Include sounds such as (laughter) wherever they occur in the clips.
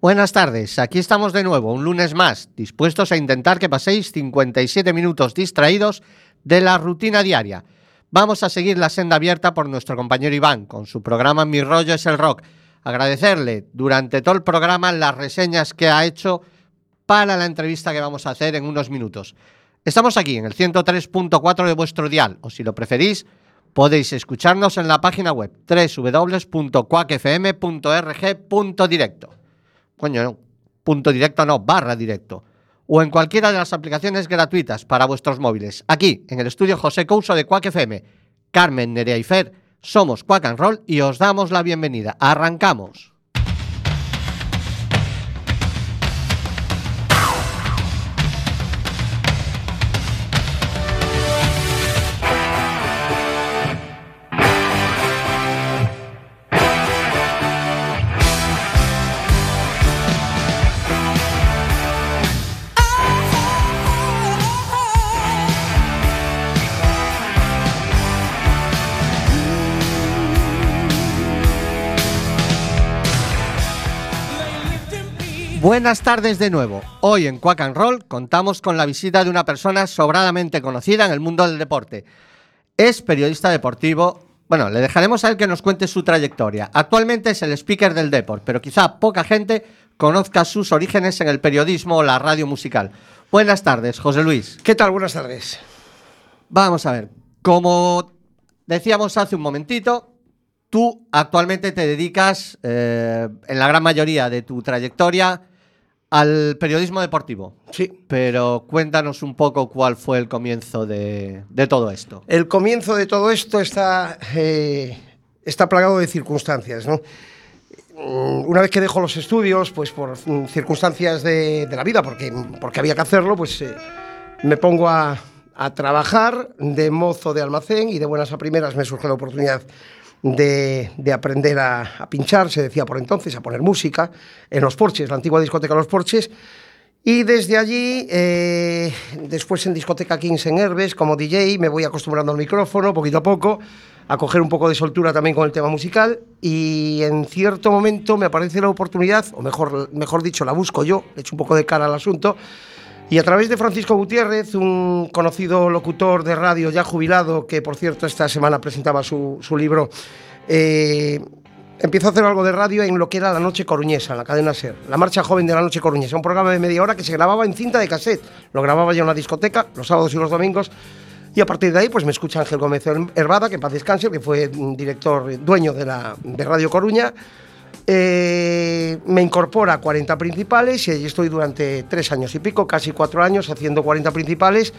Buenas tardes, aquí estamos de nuevo, un lunes más, dispuestos a intentar que paséis 57 minutos distraídos de la rutina diaria. Vamos a seguir la senda abierta por nuestro compañero Iván, con su programa Mi rollo es el rock. Agradecerle durante todo el programa las reseñas que ha hecho para la entrevista que vamos a hacer en unos minutos. Estamos aquí en el 103.4 de vuestro dial, o si lo preferís, podéis escucharnos en la página web www.cuacfm.org.directo coño, punto directo no, barra directo, o en cualquiera de las aplicaciones gratuitas para vuestros móviles. Aquí, en el estudio José Couso de Quack FM, Carmen Nerea y Fer, somos Quack and Roll y os damos la bienvenida. Arrancamos. Buenas tardes de nuevo. Hoy en Quack and Roll contamos con la visita de una persona sobradamente conocida en el mundo del deporte. Es periodista deportivo. Bueno, le dejaremos a él que nos cuente su trayectoria. Actualmente es el speaker del deporte, pero quizá poca gente conozca sus orígenes en el periodismo o la radio musical. Buenas tardes, José Luis. ¿Qué tal? Buenas tardes. Vamos a ver, como decíamos hace un momentito, tú actualmente te dedicas, eh, en la gran mayoría de tu trayectoria, al periodismo deportivo. Sí. Pero cuéntanos un poco cuál fue el comienzo de, de todo esto. El comienzo de todo esto está, eh, está plagado de circunstancias, ¿no? Mm, Una vez que dejo los estudios, pues por mm, circunstancias de, de la vida, porque, porque había que hacerlo, pues eh, me pongo a, a trabajar de mozo de almacén y de buenas a primeras me surge la oportunidad de, de aprender a, a pinchar, se decía por entonces, a poner música en los porches, la antigua discoteca Los Porches. Y desde allí, eh, después en discoteca Kings en Herbes, como DJ, me voy acostumbrando al micrófono poquito a poco, a coger un poco de soltura también con el tema musical. Y en cierto momento me aparece la oportunidad, o mejor, mejor dicho, la busco yo, le echo un poco de cara al asunto. Y a través de Francisco Gutiérrez, un conocido locutor de radio ya jubilado, que por cierto esta semana presentaba su, libro, eh, empiezo a hacer algo de radio en lo que era la Noche Coruñesa, la cadena SER, la Marcha Joven de la Noche Coruñesa, un programa de media hora que se grababa en cinta de cassette. Lo grababa yo en la discoteca, los sábados y los domingos. Y a partir de ahí, pues me escucha Ángel Gómez Herbada, que en paz descanse, que fue mm, director, dueño de, la, de Radio Coruña. Eh, me incorpora a 40 principales y allí estoy durante tres años y pico, casi cuatro años, haciendo 40 principales,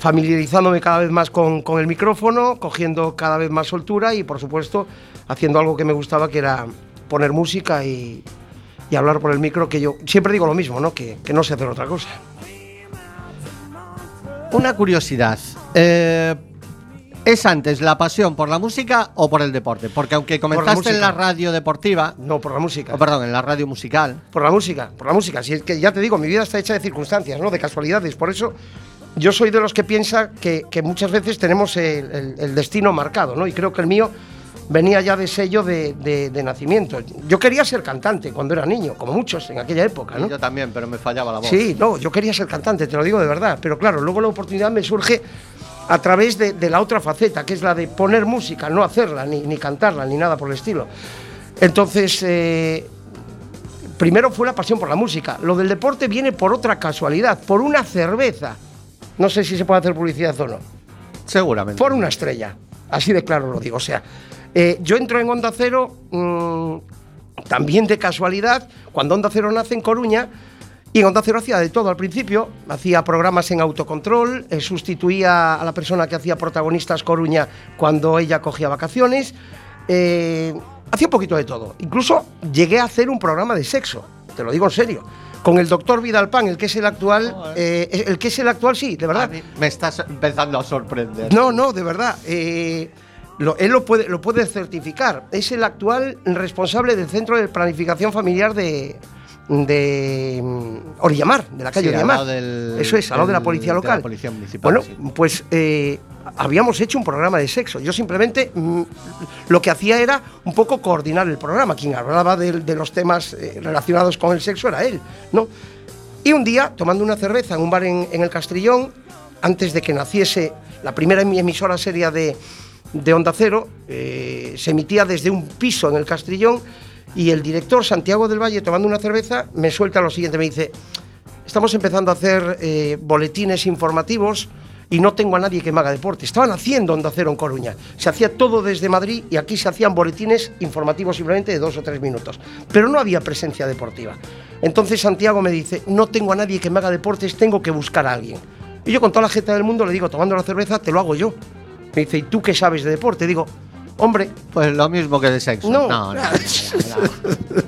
familiarizándome cada vez más con, el micrófono, cogiendo cada vez más soltura y, por supuesto, haciendo algo que me gustaba, que era poner música y, y hablar por el micro, que yo siempre digo lo mismo, ¿no? Que, que no sé hacer otra cosa. Una curiosidad. eh, ¿Es antes la pasión por la música o por el deporte? Porque aunque comenzaste en la radio deportiva, No, por la música. o perdón, en la radio musical, Por la música, por la música. Si es que ya te digo, mi vida está hecha de circunstancias, ¿no? De casualidades. Por eso yo soy de los que piensa que, que muchas veces tenemos el, el- el destino marcado, ¿no? Y creo que el mío venía ya de sello de, de- de nacimiento. Yo quería ser cantante cuando era niño, como muchos en aquella época, ¿no? yo también, pero me fallaba la voz. Sí, no, yo quería ser cantante, te lo digo de verdad. Pero claro, luego la oportunidad me surge a través de, de la otra faceta, que es la de poner música, no hacerla, ni, ni cantarla, ni nada por el estilo. Entonces, eh, primero fue la pasión por la música. Lo del deporte viene por otra casualidad, por una cerveza. No sé si se puede hacer publicidad o no. Seguramente. Por una estrella. Así de claro lo digo. O sea, eh, yo entro en Onda Cero mm, también de casualidad, cuando Onda Cero nace en Coruña, y en Onda Cero hacía de todo al principio, hacía programas en autocontrol, eh, sustituía a la persona que hacía protagonistas Coruña cuando ella cogía vacaciones, eh, hacía un poquito de todo. Incluso llegué a hacer un programa de sexo, te lo digo en serio. Con el doctor Vidalpan, el que es el actual, eh, el que es el actual, sí, de A verdad. mí me estás empezando a sorprender. No, no, de verdad. eh, lo- él lo puede, lo puede certificar. Es el actual responsable del Centro de Planificación Familiar de, de mm, Orillamar, de la calle Sí, Orillamar. del- Eso es, al lado de la policía de la local. policía municipal, Bueno, sí. pues eh, habíamos hecho un programa de sexo. Yo simplemente mm, lo que hacía era un poco coordinar el programa. Quien hablaba de, de los temas eh, relacionados con el sexo era él, ¿no? Y un día, tomando una cerveza en un bar en, en el Castrillón, antes de que naciese la primera emi- emisora seria de, de Onda Cero, eh, se emitía desde un piso en el Castrillón y el director Santiago del Valle, tomando una cerveza, me suelta lo siguiente, me dice, estamos empezando a hacer eh, boletines informativos y no tengo a nadie que me haga deporte. Estaban haciendo Onda Cero en Coruña. Se hacía todo desde Madrid y aquí se hacían boletines informativos simplemente de dos o tres minutos. Pero no había presencia deportiva. Entonces Santiago me dice, no tengo a nadie que me haga deportes, tengo que buscar a alguien. Y yo con toda la gente del mundo le digo, tomando la cerveza, te lo hago yo. Me dice, ¿y tú qué sabes de deporte? Digo, hombre, Pues lo mismo que de sexo. No. no, no, no. (laughs)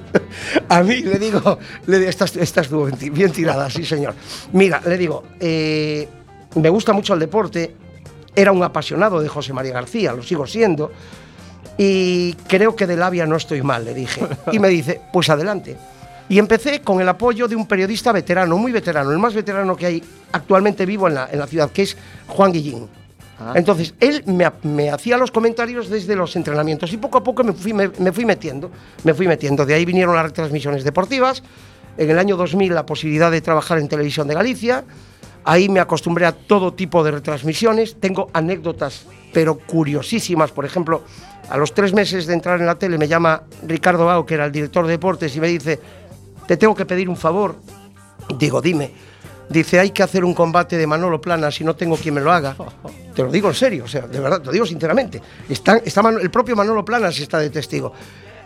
a mí le digo, le digo, bien, ti- bien tirada, sí señor. Mira, le digo, eh, me gusta mucho el deporte, era un apasionado de José María García, lo sigo siendo, y creo que de labia no estoy mal, le dije. Y me dice, pues adelante. Y empecé con el apoyo de un periodista veterano, muy veterano, el más veterano que hay actualmente vivo en la, en la ciudad, que es Juan Guillín. Entonces, él me, ha- me hacía los comentarios desde los entrenamientos y poco a poco me fui, me, me fui metiendo, me fui metiendo. De ahí vinieron las retransmisiones deportivas. En el año 2000 la posibilidad de trabajar en Televisión de Galicia. Ahí me acostumbré a todo tipo de retransmisiones. Tengo anécdotas, pero curiosísimas. Por ejemplo, a los tres meses de entrar en la tele me llama Ricardo Bao, que era el director de deportes, y me dice, te tengo que pedir un favor. Digo, dime. Dice, hay que hacer un combate de Manolo Plana si no tengo quien me lo haga. (laughs) Te lo digo en serio, o sea, de verdad, te lo digo sinceramente. Está, está el propio Manolo Planas está de testigo.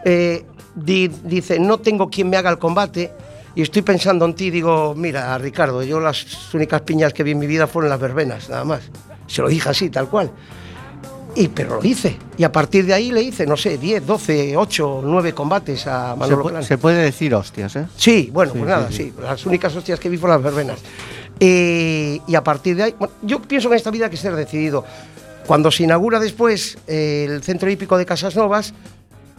Eh, di- dice, no tengo quien me haga el combate y estoy pensando en ti. Digo, mira, Ricardo, yo las únicas piñas que vi en mi vida fueron las verbenas, nada más. Se lo dije así, tal cual. Y, pero lo hice. Y a partir de ahí le hice, no sé, 10, 12, 8, 9 combates a Se, Manolo pu- Planas. se puede decir hostias, ¿eh? Sí, bueno, Sí, pues nada, sí, sí, Las únicas hostias que vi fueron las verbenas. Eh, y a partir de ahí, bueno, yo pienso que en esta vida hay que ser decidido. Cuando se inaugura después eh, el centro hípico de Casas Novas,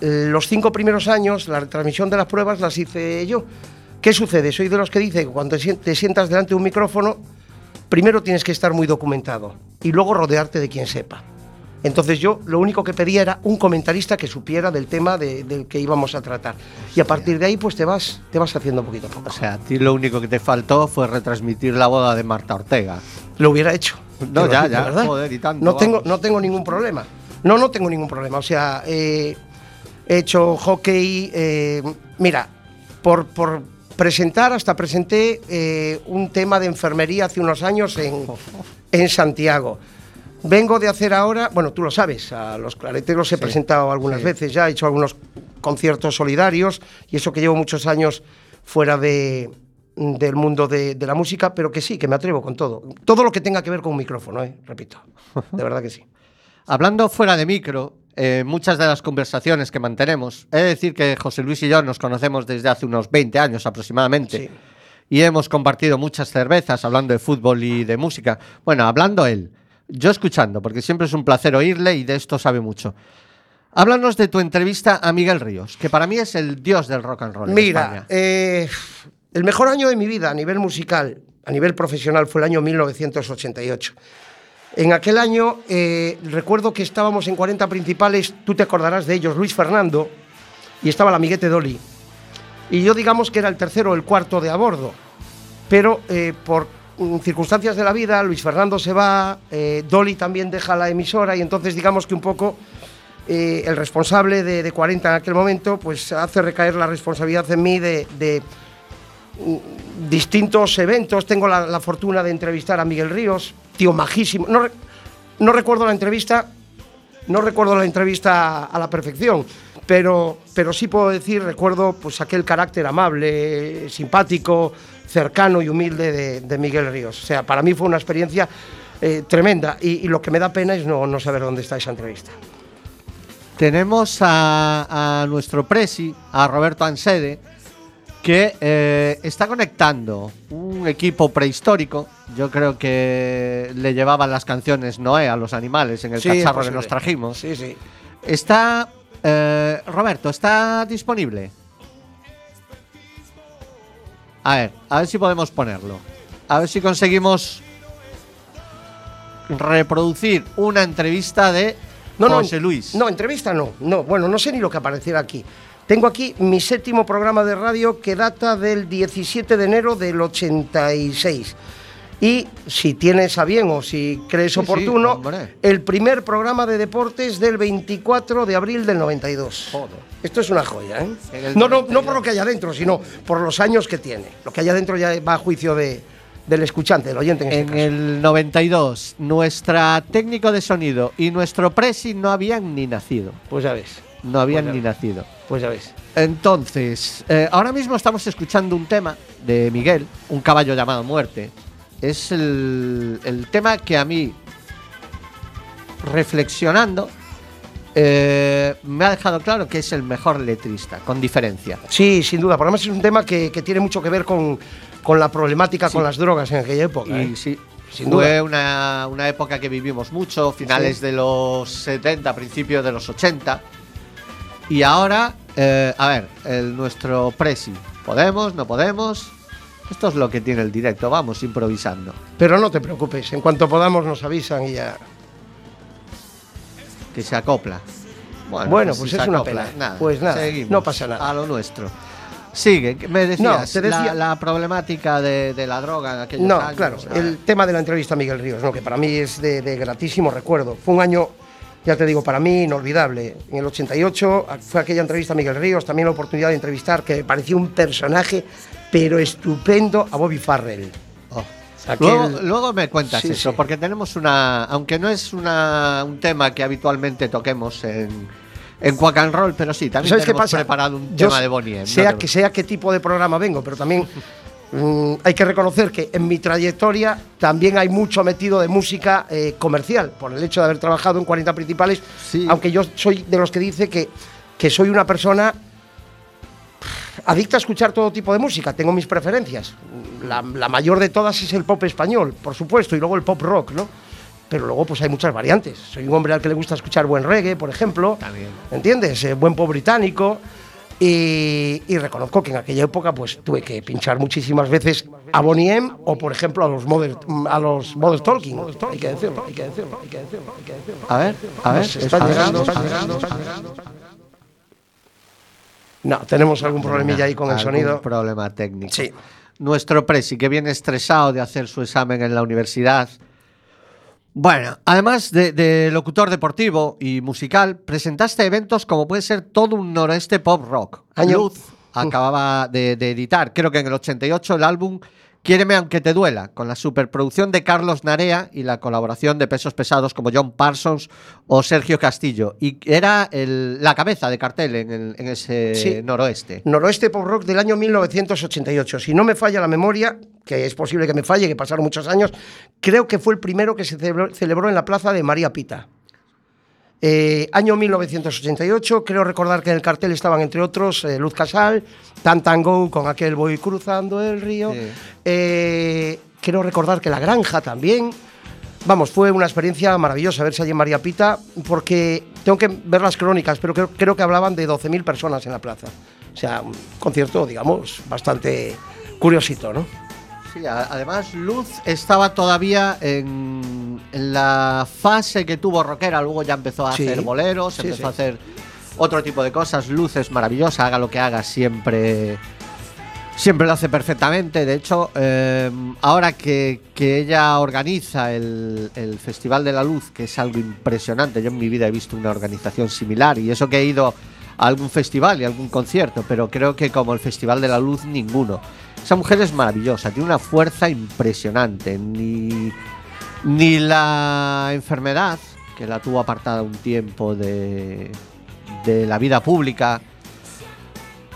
eh, los cinco primeros años, la retransmisión de las pruebas las hice yo. ¿Qué sucede? Soy de los que dice que cuando te sientas delante de un micrófono, primero tienes que estar muy documentado y luego rodearte de quien sepa. Entonces yo lo único que pedía era un comentarista que supiera del tema de- del que íbamos a tratar. Y a partir de ahí pues te vas, te vas haciendo poquito a poco. O sea, a ti lo único que te faltó fue retransmitir la boda de Marta Ortega. Lo hubiera hecho. No, ya, ya, ¿verdad? joder, y tanto, no tengo, no tengo ningún problema. No, no tengo ningún problema. O sea, eh, he hecho hockey. eh, mira, por, por presentar, hasta presenté eh, un tema de enfermería hace unos años en, (laughs) en Santiago. Vengo de hacer ahora, bueno, tú lo sabes, a los clareteros he presentado algunas sí. veces ya, he hecho algunos conciertos solidarios y eso que llevo muchos años fuera de, del mundo de, de la música, pero que sí, que me atrevo con todo. Todo lo que tenga que ver con un micrófono, ¿eh? repito. De verdad que sí. (laughs) Hablando fuera de micro, eh, muchas de las conversaciones que mantenemos, he de decir que José Luis y yo nos conocemos desde hace unos 20 años aproximadamente. Sí. Y hemos compartido muchas cervezas hablando de fútbol y de música. Bueno, hablando él, yo escuchando, porque siempre es un placer oírle y de esto sabe mucho. Háblanos de tu entrevista a Miguel Ríos, que para mí es el dios del rock and roll. Mira, eh, el mejor año de mi vida a nivel musical, a nivel profesional, fue el año 1988. En aquel año eh, recuerdo que estábamos en 40 principales, tú te acordarás de ellos, Luis Fernando, y estaba la amiguete Dolly. Y yo digamos que era el tercero o el cuarto de a bordo. Pero eh, por circunstancias de la vida, Luis Fernando se va, eh, Dolly también deja la emisora y entonces digamos que un poco eh, el responsable de, de 40 en aquel momento pues hace recaer la responsabilidad en mí de, mm, distintos eventos. Tengo la, fortuna de entrevistar a Miguel Ríos, tío majísimo. No, no recuerdo la entrevista, no recuerdo la entrevista a la perfección, pero, pero sí puedo decir, recuerdo pues aquel carácter amable, simpático, cercano y humilde de, de Miguel Ríos. O sea, para mí fue una experiencia eh, tremenda y, y lo que me da pena es no, no saber dónde está esa entrevista. Tenemos a, a nuestro presi, a Roberto Ansede, que eh, está conectando un equipo prehistórico. Yo creo que le llevaban las canciones Noé a los animales en el Sí, cacharro que nos trajimos. Sí, sí. Está. eh, Roberto, ¿está disponible? A ver, a ver si podemos ponerlo. A ver si conseguimos reproducir una entrevista de No, no, José Luis. No, entrevista no. No, bueno, no sé ni lo que apareciera aquí. Tengo aquí mi séptimo programa de radio que data del 17 de enero del 86. Y si tienes a bien o si crees Sí, sí, oportuno, hombre. el primer programa de deportes del 24 de abril del 92. Joder. Esto es una joya, ¿eh? No, no, 92. no por lo que hay adentro, sino por los años que tiene. Lo que hay adentro ya va a juicio de, del escuchante, del oyente en este En caso. el 92, nuestra técnico de sonido y nuestro presi no habían ni nacido. Pues ya ves, No habían Pues ni ves. nacido. pues ya ves. Entonces, eh, ahora mismo estamos escuchando un tema de Miguel, un caballo llamado Muerte. Es el, el tema que a mí, reflexionando, eh, me ha dejado claro que es el mejor letrista, con diferencia. Sí, sin duda. Por además es un tema que, que tiene mucho que ver con, con la problemática con las drogas en aquella época. Y ¿eh? sí, Sin fue duda. una, una época que vivimos mucho, finales Sí. de los 70, principios de los 80. Y ahora, eh, a ver, el, nuestro presi, ¿podemos? ¿No podemos? Esto es lo que tiene el directo, vamos improvisando. Pero no te preocupes, en cuanto podamos nos avisan y ya. Que se acopla. Bueno, pues se es una pena. Pues nada, seguimos no pasa nada. A lo nuestro. Sigue, me decías, te decía- la, la problemática de, de la droga en aquellos No, años. claro, el tema de la entrevista a Miguel Ríos, ¿no? que para mí es de, de gratísimo recuerdo. Fue un año, ya te digo, para mí inolvidable. En el 88 fue aquella entrevista a Miguel Ríos, también la oportunidad de entrevistar, que me pareció un personaje, pero estupendo, a Bobby Farrell. Oh. Aquel- Luego, luego me cuentas Sí, eso, sí. porque tenemos una, aunque no es una, un tema que habitualmente toquemos en, en Quack and Roll, pero sí, también ¿Sabes qué pasa? preparado un Yo tema de Bonnie. M, no Sea te que sea qué tipo de programa vengo, pero también (laughs) mm, hay que reconocer que en mi trayectoria también hay mucho metido de música eh, comercial, por el hecho de haber trabajado en 40 principales, Sí. aunque yo soy de los que dice que, que soy una persona adicta a escuchar todo tipo de música, tengo mis preferencias. La, la mayor de todas es el pop español, por supuesto, y luego el pop rock, ¿no? Pero luego pues hay muchas variantes. Soy un hombre al que le gusta escuchar buen reggae, por ejemplo. También. ¿Entiendes? Eh, buen pop británico. Y, y reconozco que en aquella época pues tuve que pinchar muchísimas veces a Bonnie M o por ejemplo a los Mother, a los Mother Talking. Hay que decirlo, hay que decirlo, hay que decirlo, hay que decirlo. A ver, a ver, está llegando, está llegando. No, tenemos algún problemilla ahí con el sonido. problema técnico. Sí. Nuestro presi, que viene estresado de hacer su examen en la universidad. Bueno, además de, de locutor deportivo y musical, presentaste eventos como puede ser todo un noroeste pop rock. Año- Luz acababa de, de editar, creo que en el 88, el álbum Quiéreme aunque te duela, con la superproducción de Carlos Narea y la colaboración de pesos pesados como John Parsons o Sergio Castillo. Y era el- la cabeza de cartel en, el- en ese Sí. noroeste. Noroeste Pop Rock del año 1988. Si no me falla la memoria, que es posible que me falle, que pasaron muchos años, creo que fue el primero que se celebró, celebró en la plaza de María Pita. Eh, año 1988, creo recordar que en el cartel estaban, entre otros, eh, Luz Casal, Tan Tan Go con aquel Voy cruzando el río. Sí. Eh, creo recordar que La Granja también. Vamos, fue una experiencia maravillosa verse allí en María Pita, porque tengo que ver las crónicas, pero creo, creo que hablaban de 12.000 personas en la plaza. O sea, un concierto, digamos, bastante curiosito, ¿no? Sí, además Luz estaba todavía en, en la fase que tuvo rockera, luego ya empezó a Sí. hacer boleros, Sí, empezó a hacer otro tipo de cosas. Luz es maravillosa, haga lo que haga, siempre, siempre lo hace perfectamente. De hecho, eh, ahora que, que ella organiza el, el Festival de la Luz, que es algo impresionante, yo en mi vida he visto una organización similar y eso que he ido a algún festival y algún concierto, pero creo que como el Festival de la Luz, ninguno. Esa mujer es maravillosa, tiene una fuerza impresionante. Ni, ni la enfermedad, que la tuvo apartada un tiempo de, de la vida pública,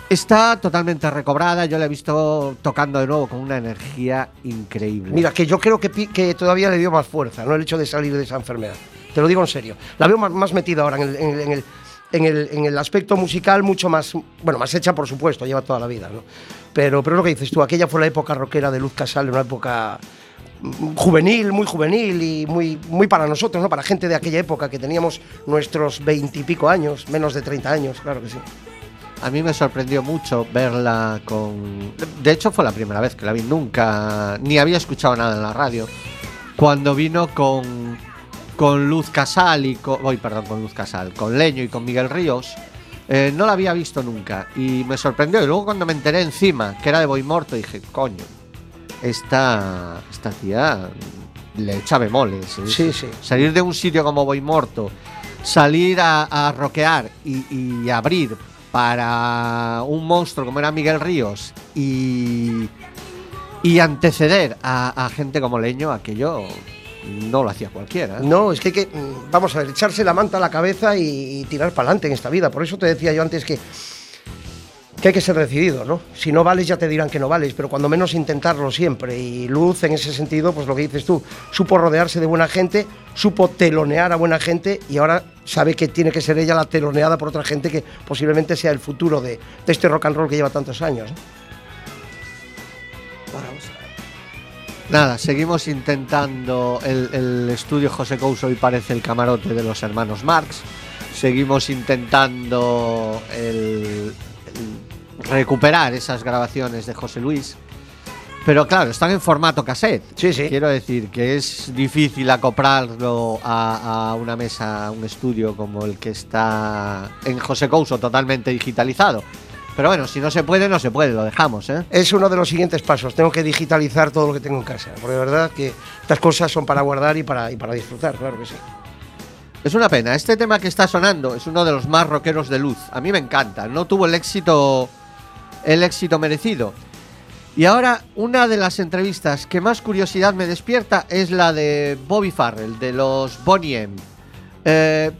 está totalmente recobrada. Yo la he visto tocando de nuevo con una energía increíble. Mira, que yo creo que, que todavía le dio más fuerza, ¿no? El hecho de salir de esa enfermedad. Te lo digo en serio. La veo más, más metida ahora en el, en el- en el- en el- en el aspecto musical, mucho más, bueno, más hecha, por supuesto, lleva toda la vida, ¿no? Pero, pero lo que dices tú, aquella fue la época rockera de Luz Casal, una época mm, juvenil, muy juvenil y muy, muy para nosotros, ¿no? Para gente de aquella época que teníamos nuestros veintipico años, menos de 30 años, claro que sí. a mí me sorprendió mucho verla con... De hecho fue la primera vez que la vi, nunca, ni había escuchado nada en la radio. Cuando vino con, con Luz Casal y con... Voy, perdón, con Luz Casal, con Leño y con Miguel Ríos. eh, no la había visto nunca y me sorprendió. Y luego cuando me enteré encima que era de Boy Morto, dije, coño, esta, esta tía le echa bemoles. ¿eh? Sí, sí. Salir de un sitio como Boy Morto, salir a, a rockear y, y abrir para un monstruo como era Miguel Ríos y, y anteceder a, a gente como Leño, aquello no lo hacía cualquiera. ¿eh? No, es que hay que, mm, vamos a ver, echarse la manta a la cabeza y, y tirar para adelante en esta vida. Por eso te decía yo antes que, que hay que ser decidido, ¿no? Si no vales ya te dirán que no vales, pero cuando menos intentarlo siempre. Y Luz, en ese sentido, pues lo que dices tú, supo rodearse de buena gente, supo telonear a buena gente y ahora sabe que tiene que ser ella la teloneada por otra gente que posiblemente sea el futuro de, de este rock and roll que lleva tantos años. ¿no? Nada, seguimos intentando el, el estudio José Couso y parece el camarote de los hermanos Marx. Seguimos intentando el- el recuperar esas grabaciones de José Luis. Pero claro, están en formato cassette. Sí, sí. Quiero decir que es difícil acoplarlo a, a una mesa, a un estudio como el que está en José Couso totalmente digitalizado. Pero bueno, si no se puede, no se puede, lo dejamos, ¿eh? Es uno de los siguientes pasos. Tengo que digitalizar todo lo que tengo en casa. Porque de verdad que estas cosas son para guardar y para, y para disfrutar, claro que sí. Es una pena. Este tema que está sonando es uno de los más rockeros de luz. A mí me encanta. No tuvo el éxito, el éxito merecido. Y ahora una de las entrevistas que más curiosidad me despierta es la de Bobby Farrell de los Bonnie M. Eh,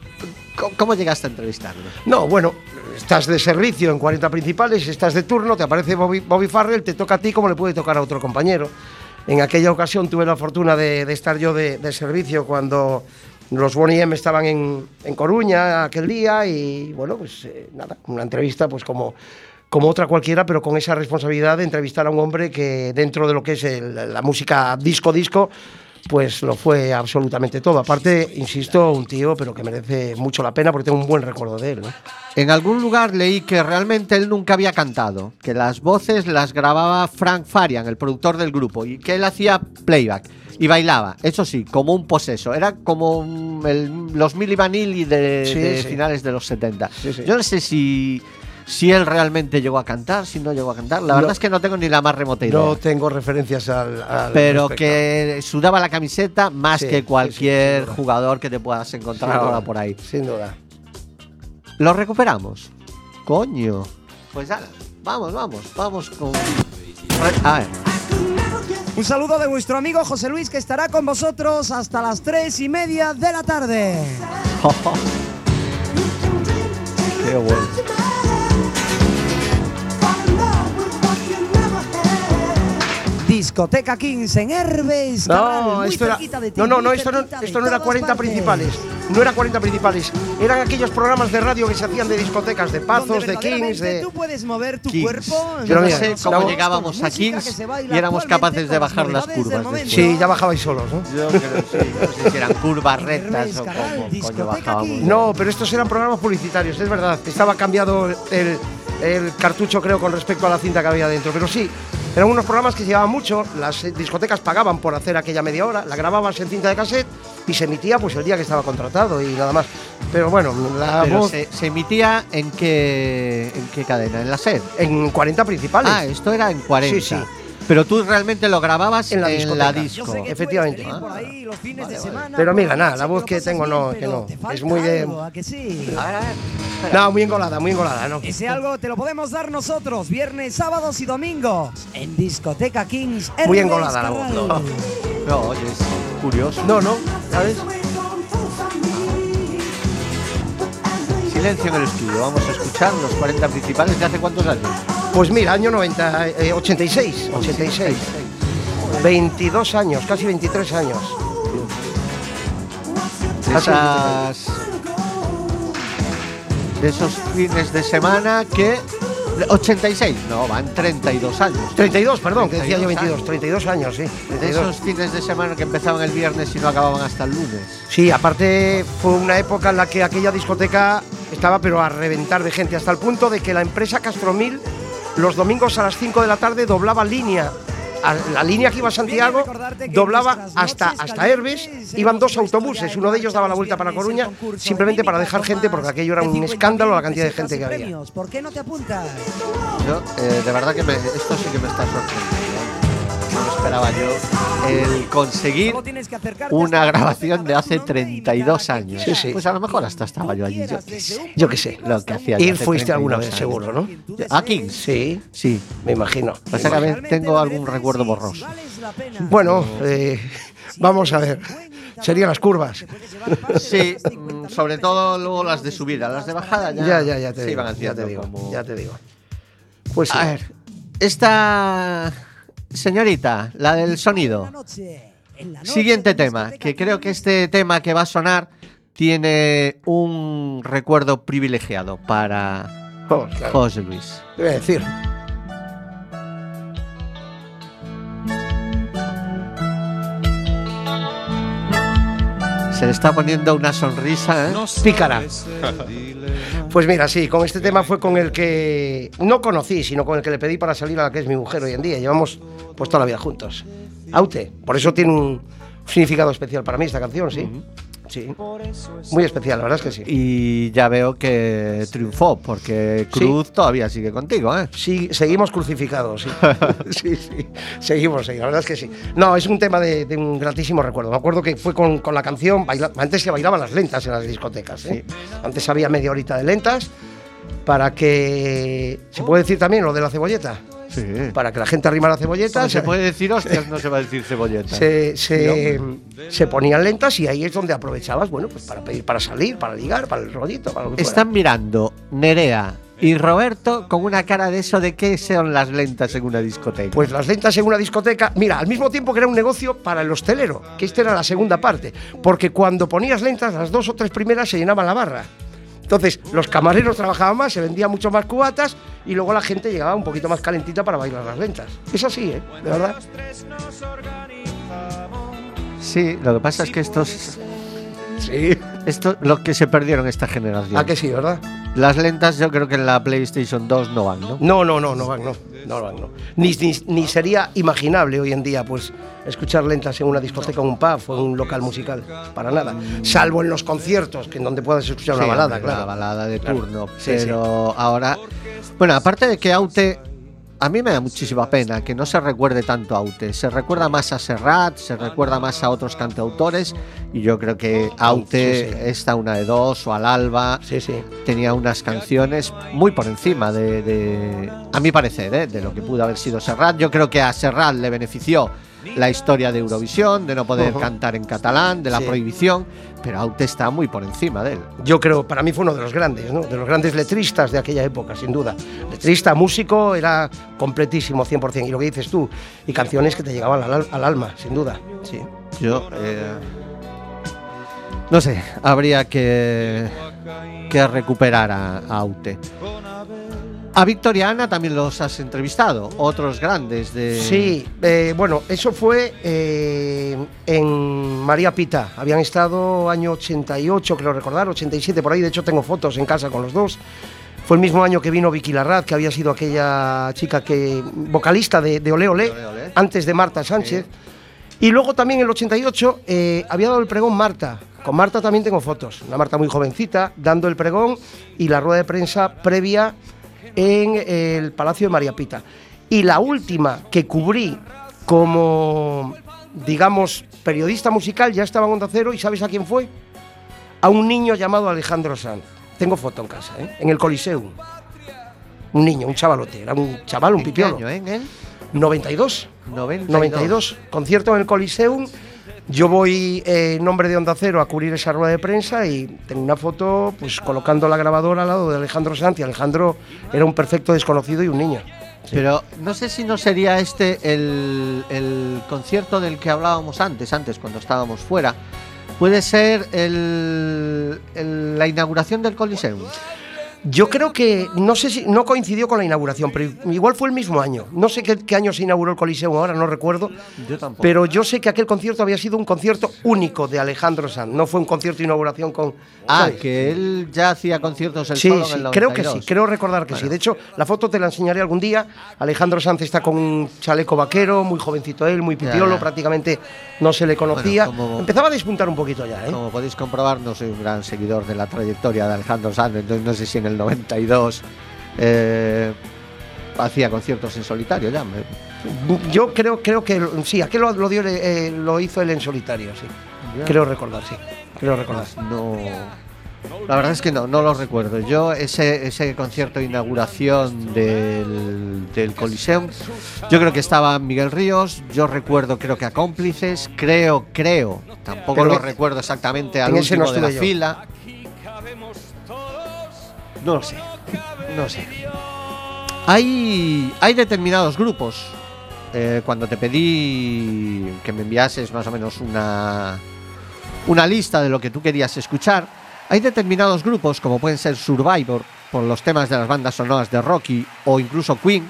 ¿cómo- ¿Cómo llegaste a entrevistarlo? No, bueno, estás de servicio en 40 principales, estás de turno, te aparece Bobby, Farrell, te toca a ti como le puede tocar a otro compañero. En aquella ocasión tuve la fortuna de, estar yo de, servicio cuando los Bonnie M estaban en, en Coruña aquel día y bueno, pues eh, nada, una entrevista pues como, como otra cualquiera, pero con esa responsabilidad de entrevistar a un hombre que dentro de lo que es la música disco-disco, pues lo fue absolutamente todo. Aparte, insisto, un tío, pero que merece mucho la pena porque tengo un buen recuerdo de él. ¿no? En algún lugar leí que realmente él nunca había cantado, que las voces las grababa Frank Farian, el productor del grupo, y que él hacía playback y bailaba, eso sí, como un poseso. Era como el- los Milli Vanilli de, Sí, de sí. finales de los 70. Sí, sí. Yo no sé si, si él realmente llegó a cantar, si no llegó a cantar. La No. verdad es que no tengo ni la más remota idea. No tengo referencias al. al pero respecto. que sudaba la camiseta más Sí, que sí, sí, cualquier jugador que te puedas encontrar Sí, ahora por ahí. Sin duda. ¿Lo recuperamos? Coño. Pues ahora, vamos, vamos, vamos con. A ver. Un saludo de vuestro amigo José Luis que estará con vosotros hasta las tres y media de la tarde. (laughs) Qué bueno. Discoteca Kings en Herbes. No, muy esto era. cerquita de ti, No, no, esto no, esto era todas 40 partes. principales. No era 40 principales. Eran aquellos programas de radio que se hacían de discotecas, de Pazos, de Kings, de. Tú puedes mover tu Kings. cuerpo. Yo no sé cómo llegábamos a Kings y éramos capaces de bajar las curvas. Sí, ya bajabais solos, ¿no? Yo creo, sí, no sé si eran curvas rectas Herbes, o cómo bajábamos. No, pero estos eran programas publicitarios, es verdad. Estaba cambiado el, el cartucho, creo, con respecto a la cinta que había dentro. Pero sí, eran unos programas que se llevaban mucho. Las discotecas pagaban por hacer aquella media hora, la grababas en cinta de cassette y se emitía pues el día que estaba contratado y nada más. Pero bueno, la Pero voz se, se emitía en qué, en qué cadena? ¿En la SED? en 40 principales. Ah, esto era en 40. Sí, sí. Pero tú realmente lo grababas En la discoteca. Yo disco. sé que tú Efectivamente. por ahí los fines de semana, Pero amiga, la nada, la voz que tengo no, que no. te Es muy de- algo, ¿a que sí? No, muy engolada, muy engolada, ¿no? Ese algo te lo podemos dar nosotros viernes, sábados y domingos en Discoteca Kings. Muy engolada la voz, Cabral. no. No, oye, es curioso. No, no, ¿sabes? Silencio en el estudio. Vamos a escuchar los 40 principales de hace cuántos años. Pues mira, año 90, eh, 86, 86. 22 años, casi 23 años. De esas. De esos fines de semana que. 86, no, van 32 años. 32, perdón, que decía yo 32 22, 32 años, sí. De 32. esos fines de semana que empezaban el viernes y no acababan hasta el lunes. Sí, aparte fue una época en la que aquella discoteca estaba pero a reventar de gente, hasta el punto de que la empresa Castromil los domingos a las 5 de la tarde doblaba línea. A la línea que iba a Santiago doblaba hasta, hasta Herbes, iban dos autobuses, uno de ellos daba la vuelta para Coruña, simplemente para dejar gente, porque aquello era un escándalo la cantidad de gente que había. ¿Por qué no te apuntas? Yo, eh, de verdad que me- esto sí que me está sorprendiendo. Esperaba yo. El conseguir una grabación de hace con tu nombre y la 32 hora que años. Sí, sí. Pues a lo mejor hasta estaba yo allí. Yo qué sé. Yo qué sé. Lo que hacía Ir fuiste alguna 32 vez, años. seguro, ¿no? ¿Aquí? Sí, Sí. me imagino. Que a ver, tengo algún recuerdo borroso. Bueno, eh, vamos a ver. Serían las curvas. Sí, mm, sobre todo luego las de subida, las de bajada ya. Ya, ya, ya te digo. iban Ya te digo. como- Ya te digo. Pues sí. A ver, esta señorita, la del sonido. Siguiente tema, que creo que este tema que va a sonar tiene un recuerdo privilegiado para claro. José Luis. Te voy a decir. Se le está poniendo una sonrisa, ¿eh? Pícara. Pues mira, sí, con este tema fue con el que no conocí, sino con el que le pedí para salir a la que es mi mujer hoy en día. Llevamos pues toda la vida juntos. Aute. Por eso tiene un significado especial para mí esta canción, sí. Sí. Muy especial, la verdad es que sí. Y ya veo que triunfó, porque Cruz todavía sigue contigo, ¿eh? Sí, seguimos crucificados, sí. (laughs) sí, sí. Seguimos, sí, la verdad es que sí. No, es un tema de, de un gratísimo recuerdo. Me acuerdo que fue con, con la canción, baila- antes se bailaban las lentas en las discotecas, ¿eh? Antes había media horita de lentas para que... ¿Se puede decir también lo de la cebolleta? Sí. Para que la gente arrimara cebolleta. Se puede decir hostias, no se va a decir cebolleta. se, se, se ponían lentas y ahí es donde aprovechabas, bueno, pues para pedir, para salir, para ligar, para el rollito, para lo que fuera. Están mirando Nerea y Roberto con una cara de eso de qué son las lentas en una discoteca. Pues las lentas en una discoteca, mira, al mismo tiempo que era un negocio para el hostelero, que esta era la segunda parte, porque cuando ponías lentas, las dos o tres primeras se llenaban la barra. Entonces, los camareros trabajaban más, se vendían mucho más cubatas y luego la gente llegaba un poquito más calentita para bailar las lentas. Es así, ¿eh? De verdad. sí, lo que pasa es que estos, Sí. esto, lo que se perdieron esta generación. ¿A que sí, verdad? Las lentas yo creo que en la PlayStation 2 no van, ¿no? No, no, no, no van, no. No van, no. Ni, ni, ni sería imaginable hoy en día, pues, escuchar lentas en una discoteca, en un pub o en un local musical. Para nada. Salvo en los conciertos, que en donde puedas escuchar una Sí, balada, hombre, claro. Una balada de Claro. turno. Sí, pero ahora. Bueno, aparte de que Aute. A mí me da muchísima pena que no se recuerde tanto a Aute. Se recuerda más a Serrat, se recuerda más a otros cantautores. Y yo creo que Aute, Sí, sí. esta una de dos, o al Alba, Sí, sí. tenía unas canciones muy por encima de, de- a mi parecer, ¿eh? de lo que pudo haber sido Serrat. Yo creo que a Serrat le benefició la historia de Eurovisión, de no poder cantar en catalán, de la Sí. prohibición, pero Aute está muy por encima de él. Yo creo, para mí fue uno de los grandes, ¿no? De los grandes letristas de aquella época, sin duda. Letrista, músico, era completísimo, 100%. Y lo que dices tú, y canciones que te llegaban al alma, sin duda. Sí. Yo, eh, no sé, habría que, que recuperar a, a Aute. A Victoriana también los has entrevistado, otros grandes de... Sí, eh, bueno, eso fue eh, en María Pita. Habían estado año 88, creo recordar, 87 por ahí. De hecho, tengo fotos en casa con los dos. Fue el mismo año que vino Vicky Larraz, que había sido aquella chica que vocalista de, de Ole Ole, Ole Ole. antes de Marta Sánchez. Y luego también en el 88 eh, había dado el pregón Marta. Con Marta también tengo fotos. Una Marta muy jovencita, dando el pregón y la rueda de prensa previa en el Palacio de María Pita. Y la última que cubrí como, digamos, periodista musical ya estaba en Onda Cero y ¿sabes a quién fue? A un niño llamado Alejandro Sanz. Tengo foto en casa, ¿eh? en el Coliseum. Un niño, un chavalote, era un chaval, un ¿En qué pipiolo. año, eh? ¿En el 92. 92? 92, concierto en el Coliseum. Yo voy eh, en nombre de Onda Cero a cubrir esa rueda de prensa y tengo una foto pues colocando la grabadora al lado de Alejandro Sanz y Alejandro era un perfecto desconocido y un niño. Pero no sé si no sería este el, concierto del que hablábamos antes, antes cuando estábamos fuera. Puede ser el- la inauguración del Coliseum. Yo creo que, no sé si, no coincidió con la inauguración, pero igual fue el mismo año. No sé qué, qué año se inauguró el Coliseum ahora, no recuerdo. Yo tampoco. Pero yo sé que aquel concierto había sido un concierto único de Alejandro Sanz. No fue un concierto de inauguración con. Ah, ¿sabes? que él ya hacía conciertos el Sí, solo sí, en el creo que sí, 92. creo recordar que sí. De hecho, la foto te la enseñaré algún día. Alejandro Sanz está con un chaleco vaquero, muy jovencito él, muy pitiolo, ya. prácticamente no se le conocía. Bueno, como- Empezaba a despuntar un poquito ya, ¿eh? Como podéis comprobar, no soy un gran seguidor de la trayectoria de Alejandro Sanz, entonces no sé si en el 92 eh, hacía conciertos en solitario ya. me- Yo creo, creo que sí, aquel lo, lo dio, eh, lo hizo él en solitario, sí. Creo recordar, sí. Creo recordar. No. La verdad es que no, no lo recuerdo. Yo ese, ese concierto de inauguración del, del Coliseum, yo creo que estaba Miguel Ríos, yo recuerdo creo que a cómplices, creo, creo, tampoco Pero lo recuerdo exactamente al ese no último de la yo. fila. No lo sé, no sé. Hay, hay determinados grupos. eh, cuando te pedí que me enviases más o menos una, una lista de lo que tú querías escuchar, hay determinados grupos, como pueden ser Survivor, por los temas de las bandas sonoras de Rocky o incluso Queen,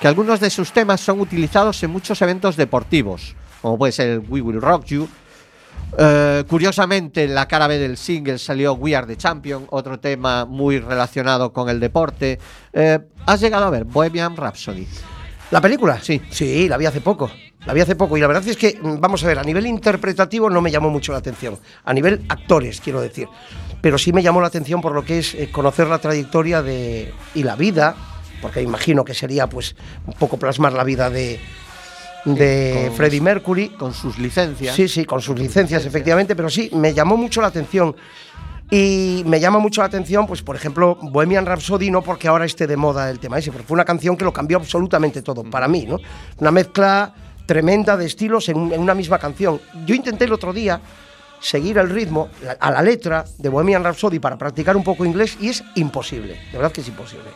que algunos de sus temas son utilizados en muchos eventos deportivos, como puede ser We Will Rock You. Eh, curiosamente, en la cara B del single salió We Are the Champion, otro tema muy relacionado con el deporte. Eh, ¿Has llegado a ver Bohemian Rhapsody? ¿La película? Sí. Sí, la vi hace poco. La vi hace poco y la verdad es que, mm, vamos a ver, a nivel interpretativo no me llamó mucho la atención. A nivel actores, quiero decir. Pero sí me llamó la atención por lo que es eh, conocer la trayectoria de, y la vida, porque imagino que sería pues un poco plasmar la vida de, de con- Freddie Mercury. Con sus licencias. Sí, sí, con sus licencias, efectivamente, pero sí, me llamó mucho la atención. Y me llama mucho la atención, pues, por ejemplo, Bohemian Rhapsody, no porque ahora esté de moda el tema ese, pero fue una canción que lo cambió absolutamente todo, para mí, ¿no? Una mezcla tremenda de estilos en, en una misma canción. Yo intenté el otro día seguir el ritmo, a la letra de Bohemian Rhapsody para practicar un poco inglés y es imposible, de verdad que es imposible.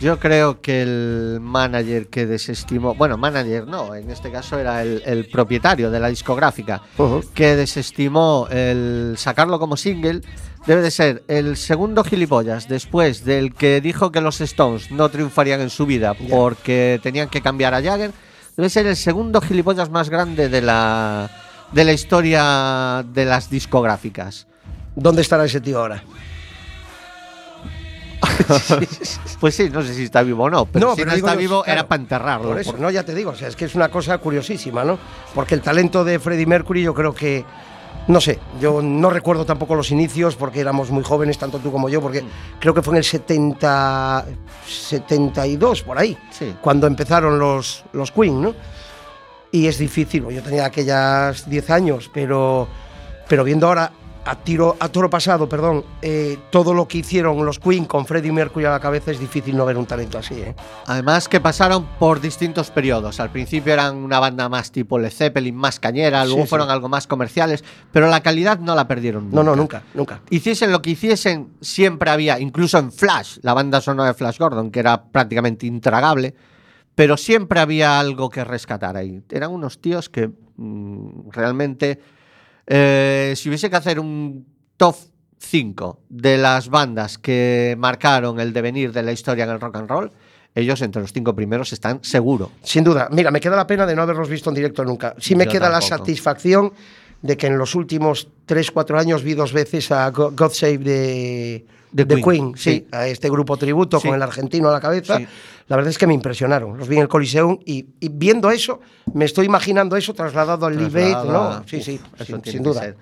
Yo creo que el manager que desestimó, bueno, manager no, en este caso era el, el propietario de la discográfica, Ujú. que desestimó el sacarlo como single, debe de ser el segundo gilipollas después del que dijo que los Stones no triunfarían en su vida porque tenían que cambiar a Jagger, debe ser el segundo gilipollas más grande de la, de la historia de las discográficas. ¿Dónde estará ese tío ahora? (laughs) Pues sí, no sé si está vivo o no, pero No, si pero no digo está vivo claro, era para enterrarlo. Por eso, por- no, ya te digo, o sea, es que es una cosa curiosísima, ¿no? Porque el talento de Freddie Mercury yo creo que, no sé, yo no recuerdo tampoco los inicios porque éramos muy jóvenes, tanto tú como yo, porque Mm. creo que fue en el 70, 72, por ahí, Sí. cuando empezaron los, los Queen, ¿no? Y es difícil, yo tenía aquellas 10 años, pero, pero viendo ahora a tiro a toro pasado, perdón, eh, todo lo que hicieron los Queen con Freddie Mercury a la cabeza es difícil no ver un talento así, ¿eh? Además que pasaron por distintos periodos. Al principio eran una banda más tipo Led Zeppelin, más cañera, luego sí. fueron algo más comerciales, pero la calidad no la perdieron. No, no, nunca, nunca. Hiciesen lo que hiciesen, siempre había, incluso en Flash, la banda sonora de Flash Gordon, que era prácticamente intragable, pero siempre había algo que rescatar ahí. Eran unos tíos que mm, realmente, eh, si hubiese que hacer un top 5 de las bandas que marcaron el devenir de la historia en el rock and roll, ellos entre los cinco primeros están seguro. Sin duda. Mira, me queda la pena de no haberlos visto en directo nunca. Sí me Yo queda la satisfacción de que en los últimos 3, 4 años vi dos veces a Go- God Save de, The de Queen, Queen, sí, sí. a este grupo tributo Sí. con el argentino a la cabeza. Sí. La verdad es que me impresionaron. Los vi en el Coliseum y, y viendo eso, me estoy imaginando eso trasladado al a- ¿no? Sí, sí, sin, sin duda.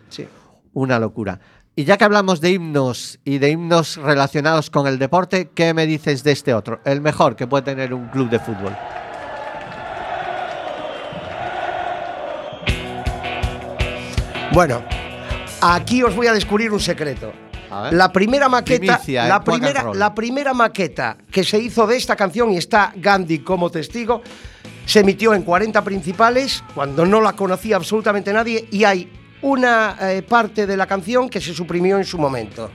Una locura. Y ya que hablamos de himnos y de himnos relacionados con el deporte, ¿qué me dices de este otro? El mejor que puede tener un club de fútbol. Bueno, aquí os voy a descubrir un secreto. La primera maqueta, Primicia en la primera, la primera maqueta que se hizo de esta canción y está Gandhi como testigo, se emitió en 40 principales cuando no la conocía absolutamente nadie y hay una eh, parte de la canción que se suprimió en su momento.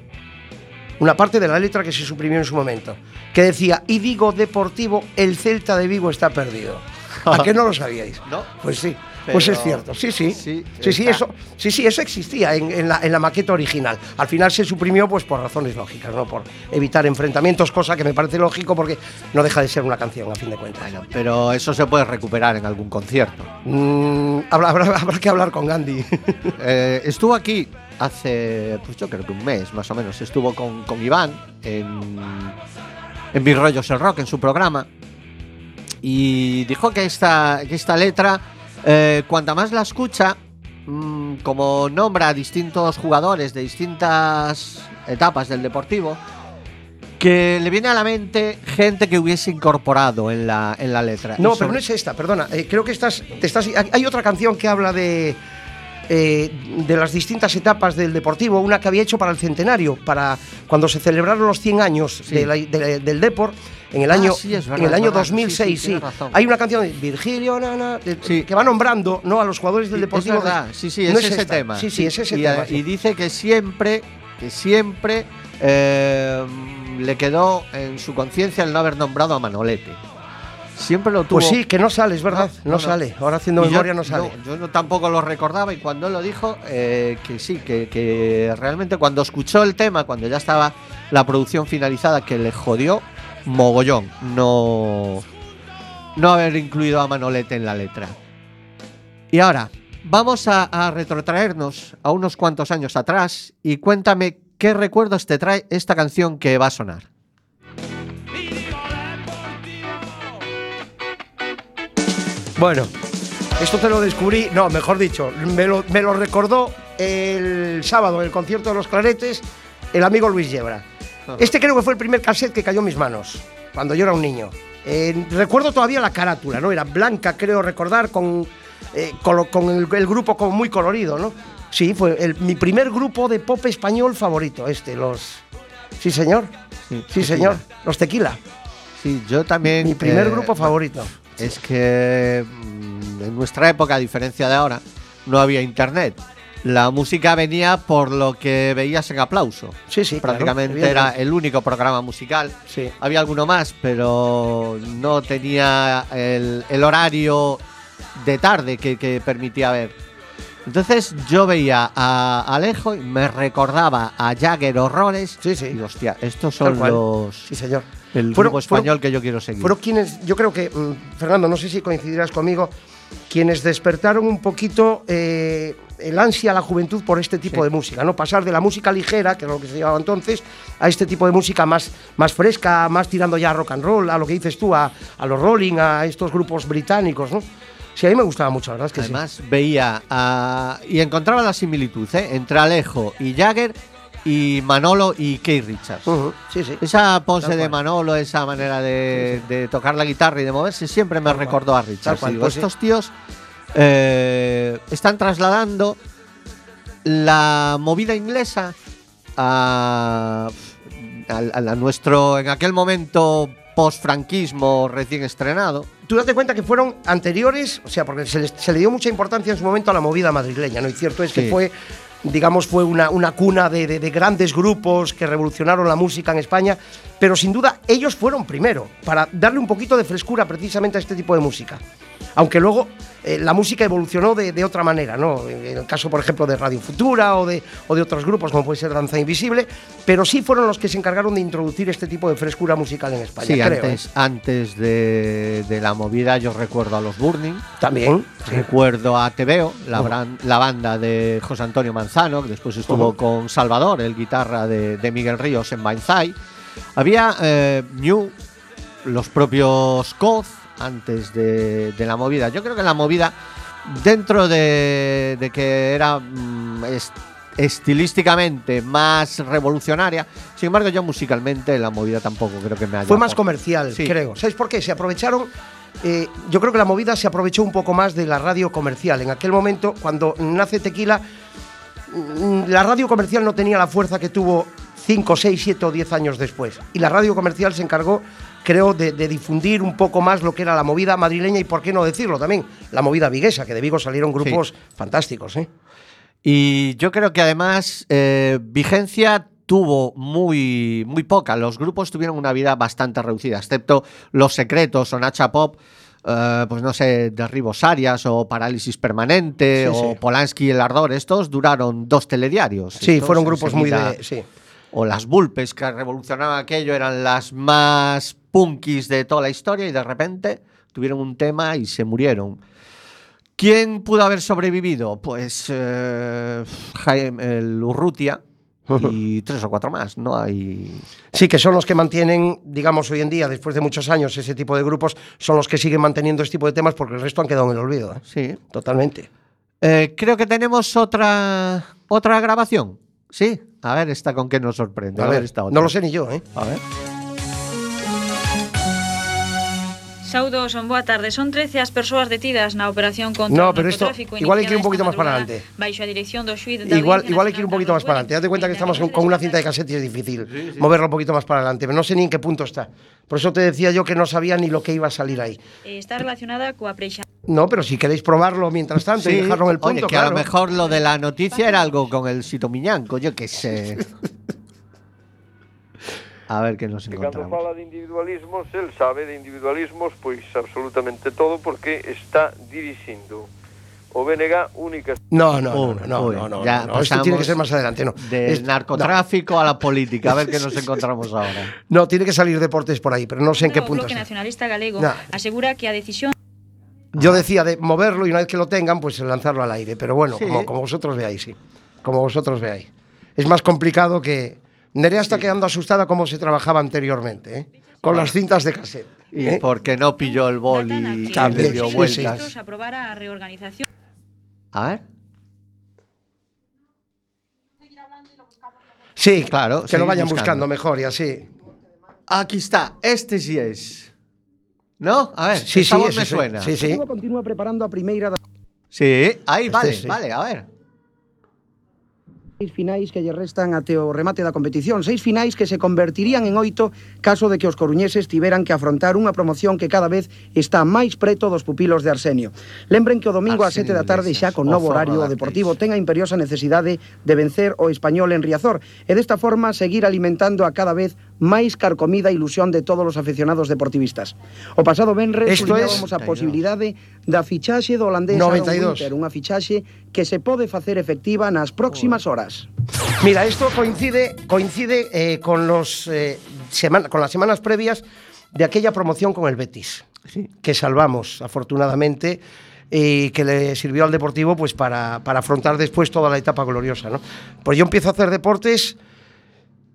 Una parte de la letra que se suprimió en su momento, que decía, y digo deportivo, el Celta de Vigo está perdido. (laughs) ¿A qué no lo sabíais? No. Pues sí. Pues es cierto, sí, sí. Sí, Sí, eso, sí, sí, eso existía en, en la, en la maqueta original. Al final se suprimió pues por razones lógicas, ¿no? Por evitar enfrentamientos, cosa que me parece lógico porque no deja de ser una canción, a fin de cuentas. Bueno, pero eso se puede recuperar en algún concierto. Mm, habrá, habrá- habrá que hablar con Gandhi. (laughs) Eh, estuvo aquí hace, pues yo creo que un mes más o menos. Estuvo con, con Iván en, en Mis Rollos el Rock, en su programa. Y dijo que esta, que esta letra, eh, cuanta más la escucha, mm, como nombra a distintos jugadores de distintas etapas del deportivo, que le viene a la mente gente que hubiese incorporado en la, en la letra. No, pero no es esta, perdona. Eh, creo que estás, te estás. hay- otra canción que habla de. eh, de las distintas etapas del Deportivo, una que había hecho para el centenario, para cuando se celebraron los 100 años Sí. de la- de- del Deport, en el Ah, año, sí, es verdad, en el año verdad. 2006, Sí, sí, sí. Hay una canción de Virgilio, na, na, de- Sí. que va nombrando ¿no? a los jugadores del Sí, Deportivo. Es verdad, sí, sí, No es, ese esta. tema. Sí, sí, es ese y, tema. sí. y dice que siempre, que siempre eh, le quedó en su conciencia el no haber nombrado a Manolete. Siempre lo tuvo. Pues sí, que no sale, es verdad. No, No, no. sale. Ahora haciendo Y yo- memoria no sale. yo tampoco lo recordaba y cuando él lo dijo, eh, que sí, que, que realmente cuando escuchó el tema, cuando ya estaba la producción finalizada, que le jodió mogollón no, no haber incluido a Manolete en la letra. Y ahora, vamos a, retrotraernos a unos cuantos años atrás y cuéntame qué recuerdos te trae esta canción que va a sonar. Bueno, esto te lo descubrí, no, mejor dicho, me lo, me lo recordó el sábado en el concierto de los Claretes el amigo Luis Yebra. Este creo que fue el primer cassette que cayó en mis manos, cuando yo era un niño. Eh, recuerdo todavía la carátula, ¿no? Era blanca, creo recordar, con, eh, con el, el grupo como muy colorido, ¿no? Sí, fue el- mi primer grupo de pop español favorito, este, los... Sí, señor. Sí, señor. Los Tequila. Sí, yo también. Mi primer eh, grupo favorito. Es que mm, en nuestra época, a diferencia de ahora, no había internet. La música venía por lo que veías en aplauso. Sí, sí, claro, Prácticamente era el único programa musical. Sí. Había alguno más, pero no tenía el, el horario de tarde que, que permitía ver. Entonces yo veía a Alejo y me recordaba a Jagger Horrores. Sí, sí. Y hostia, estos son los. Sí, señor. El Fueron- grupo español que yo quiero seguir. Fueron quienes, yo creo que, mm, Fernando, no sé si coincidirás conmigo, quienes despertaron un poquito eh, el ansia a la juventud por este tipo Sí. de música, ¿no? Pasar de la música ligera, que era lo que se llamaba entonces, a este tipo de música más, más fresca, más tirando ya a rock and roll, a lo que dices tú, a, a los Rolling, a estos grupos británicos, ¿no? Sí, a mí me gustaba mucho, la verdad es que sí. Además, veía a- y encontraba la similitud ¿eh? entre Alejo y Jagger y Manolo y Keith Richards. Ujú, sí, sí. Esa pose Tal de cual. Manolo, esa manera de, de tocar la guitarra y de moverse, siempre me recordó a Richards. Cual, pues estos tíos eh, están trasladando la movida inglesa a, a- a nuestro, en aquel momento, post-franquismo recién estrenado. Tú date cuenta que fueron anteriores, o sea, porque se, les- se le dio mucha importancia en su momento a la movida madrileña, ¿no? Y cierto es que fue, digamos, fue una, una cuna de, de- de grandes grupos que revolucionaron la música en España, pero sin duda ellos fueron primero, para darle un poquito de frescura precisamente a este tipo de música. Aunque luego eh, la música evolucionó de, de otra manera, ¿no? En el caso, por ejemplo, de Radio Futura o de, o de otros grupos, como puede ser Danza Invisible, pero sí fueron los que se encargaron de introducir este tipo de frescura musical en España, Sí, creo. ¿eh? antes, antes de, de la movida yo recuerdo a los Burning, También. sí. recuerdo a Tebeo, la, bran- la banda de José Antonio Manzano, que después estuvo Ujú. con Salvador, el guitarra de, de Miguel Ríos en Banzai. Había eh, New, los propios Coz, antes de, de la movida. Yo creo que la movida, dentro de, de que era mm, es- estilísticamente más revolucionaria, sin embargo yo musicalmente la movida tampoco creo que me haya... Fue más comercial, Sí. creo. ¿Sabes por qué? Se aprovecharon. eh, yo creo que la movida se aprovechó un poco más de la radio comercial. En aquel momento, cuando nace Tequila, mm, la radio comercial no tenía la fuerza que tuvo 5, 6, 7 o 10 años después. Y la radio comercial se encargó, creo, de, de difundir un poco más lo que era la movida madrileña y, por qué no decirlo también, la movida viguesa, que de Vigo salieron grupos fantásticos. ¿eh? Y yo creo que además eh, vigencia tuvo muy, muy poca. Los grupos tuvieron una vida bastante reducida, excepto Los Secretos o Nacha Pop. eh, pues no sé, derribos Arias o parálisis permanente Sí, o sí. Polanski y el ardor, estos duraron dos telediarios. Sí, Estos fueron grupos muy de. Sí. O las Bulpes que revolucionaban aquello eran las más punkis de toda la historia y de repente tuvieron un tema y se murieron. ¿Quién pudo haber sobrevivido? Pues eh, Jaime, el Urrutia (laughs) y tres o cuatro más. No hay. Sí, que son los que mantienen, digamos, hoy en día, después de muchos años, ese tipo de grupos, son los que siguen manteniendo este tipo de temas porque el resto han quedado en el olvido. ¿eh? Sí. Totalmente. Eh, creo que tenemos otra otra grabación. Sí. A ver, esta con qué nos sorprende. A ver, esta otra. no lo sé ni yo, ¿eh? A ver. Saudos, boa tarde. Son 13 as persoas detidas na operación contra no, pero o narcotráfico. Igual hai que ir un poquito máis para adelante. Baixo a dirección do xuiz da Igual, igual hai que ir un poquito máis para adelante. Date cuenta que estamos con, con una cinta de casete es difícil sí, sí. moverlo un poquito máis para adelante. Pero no sé ni en qué punto está. Por eso te decía yo que no sabía ni lo que iba a salir ahí. Eh, está relacionada coa preixa. No, pero si queréis probarlo mientras tanto sí. y dejarlo en el punto, Oye, que claro. a lo mejor lo de la noticia era algo con el sitomiñán, coño, que se... (laughs) A ver qué nos encontramos. fala de individualismos, el sabe de individualismos pois absolutamente todo porque está dirixindo o BNG única No, no, no, no, uy, no, no, ya no, Esto tiene que ser más adelante, no. Del Es- narcotráfico a la política, a ver qué (laughs) nos encontramos ahora. No, no, tiene que salir deportes por ahí, pero no sé en qué punto Bloque está. Nacionalista Galego No. asegura que a decisión Yo decía de moverlo y una vez que lo tengan, pues lanzarlo al aire. Pero bueno, Sí. como, como vosotros veáis, sí. Como vosotros veáis. Es más complicado que. Nerea está quedando asustada como se trabajaba anteriormente, ¿eh? Con las cintas de cassette. Y ¿eh? porque no pilló el bol datan a y le dio sí, sí. vueltas. A reorganización A ver. Sí, Claro, Que lo vayan buscando. buscando. mejor y así. Aquí está, este sí es. ¿No? A ver, Sí, esta sí, voz me sí. suena. Sí, sí. continúa preparando a primeira das Sí, ahí, vale, sí. vale, a ver. seis finais que lle restan até o remate da competición, seis finais que se convertirían en oito caso de que os coruñeses tiveran que afrontar unha promoción que cada vez está máis preto dos pupilos de Arsenio. Lembren que o domingo Arsenio a 7 da tarde xa con novo horario o Deportivo ten a imperiosa necesidade de vencer o español en Riazor. E desta forma seguir alimentando a cada vez máis carcomida ilusión de todos os aficionados deportivistas. O pasado venres Esto es... a posibilidade da fichaxe do holandés 92. Winter, unha fichaxe que se pode facer efectiva nas próximas horas. Mira, esto coincide coincide eh, con los eh, semana, con las semanas previas de aquella promoción con el Betis, sí. que salvamos afortunadamente y que le sirvió al Deportivo pues para, para afrontar después toda la etapa gloriosa, ¿no? Pues yo empiezo a hacer deportes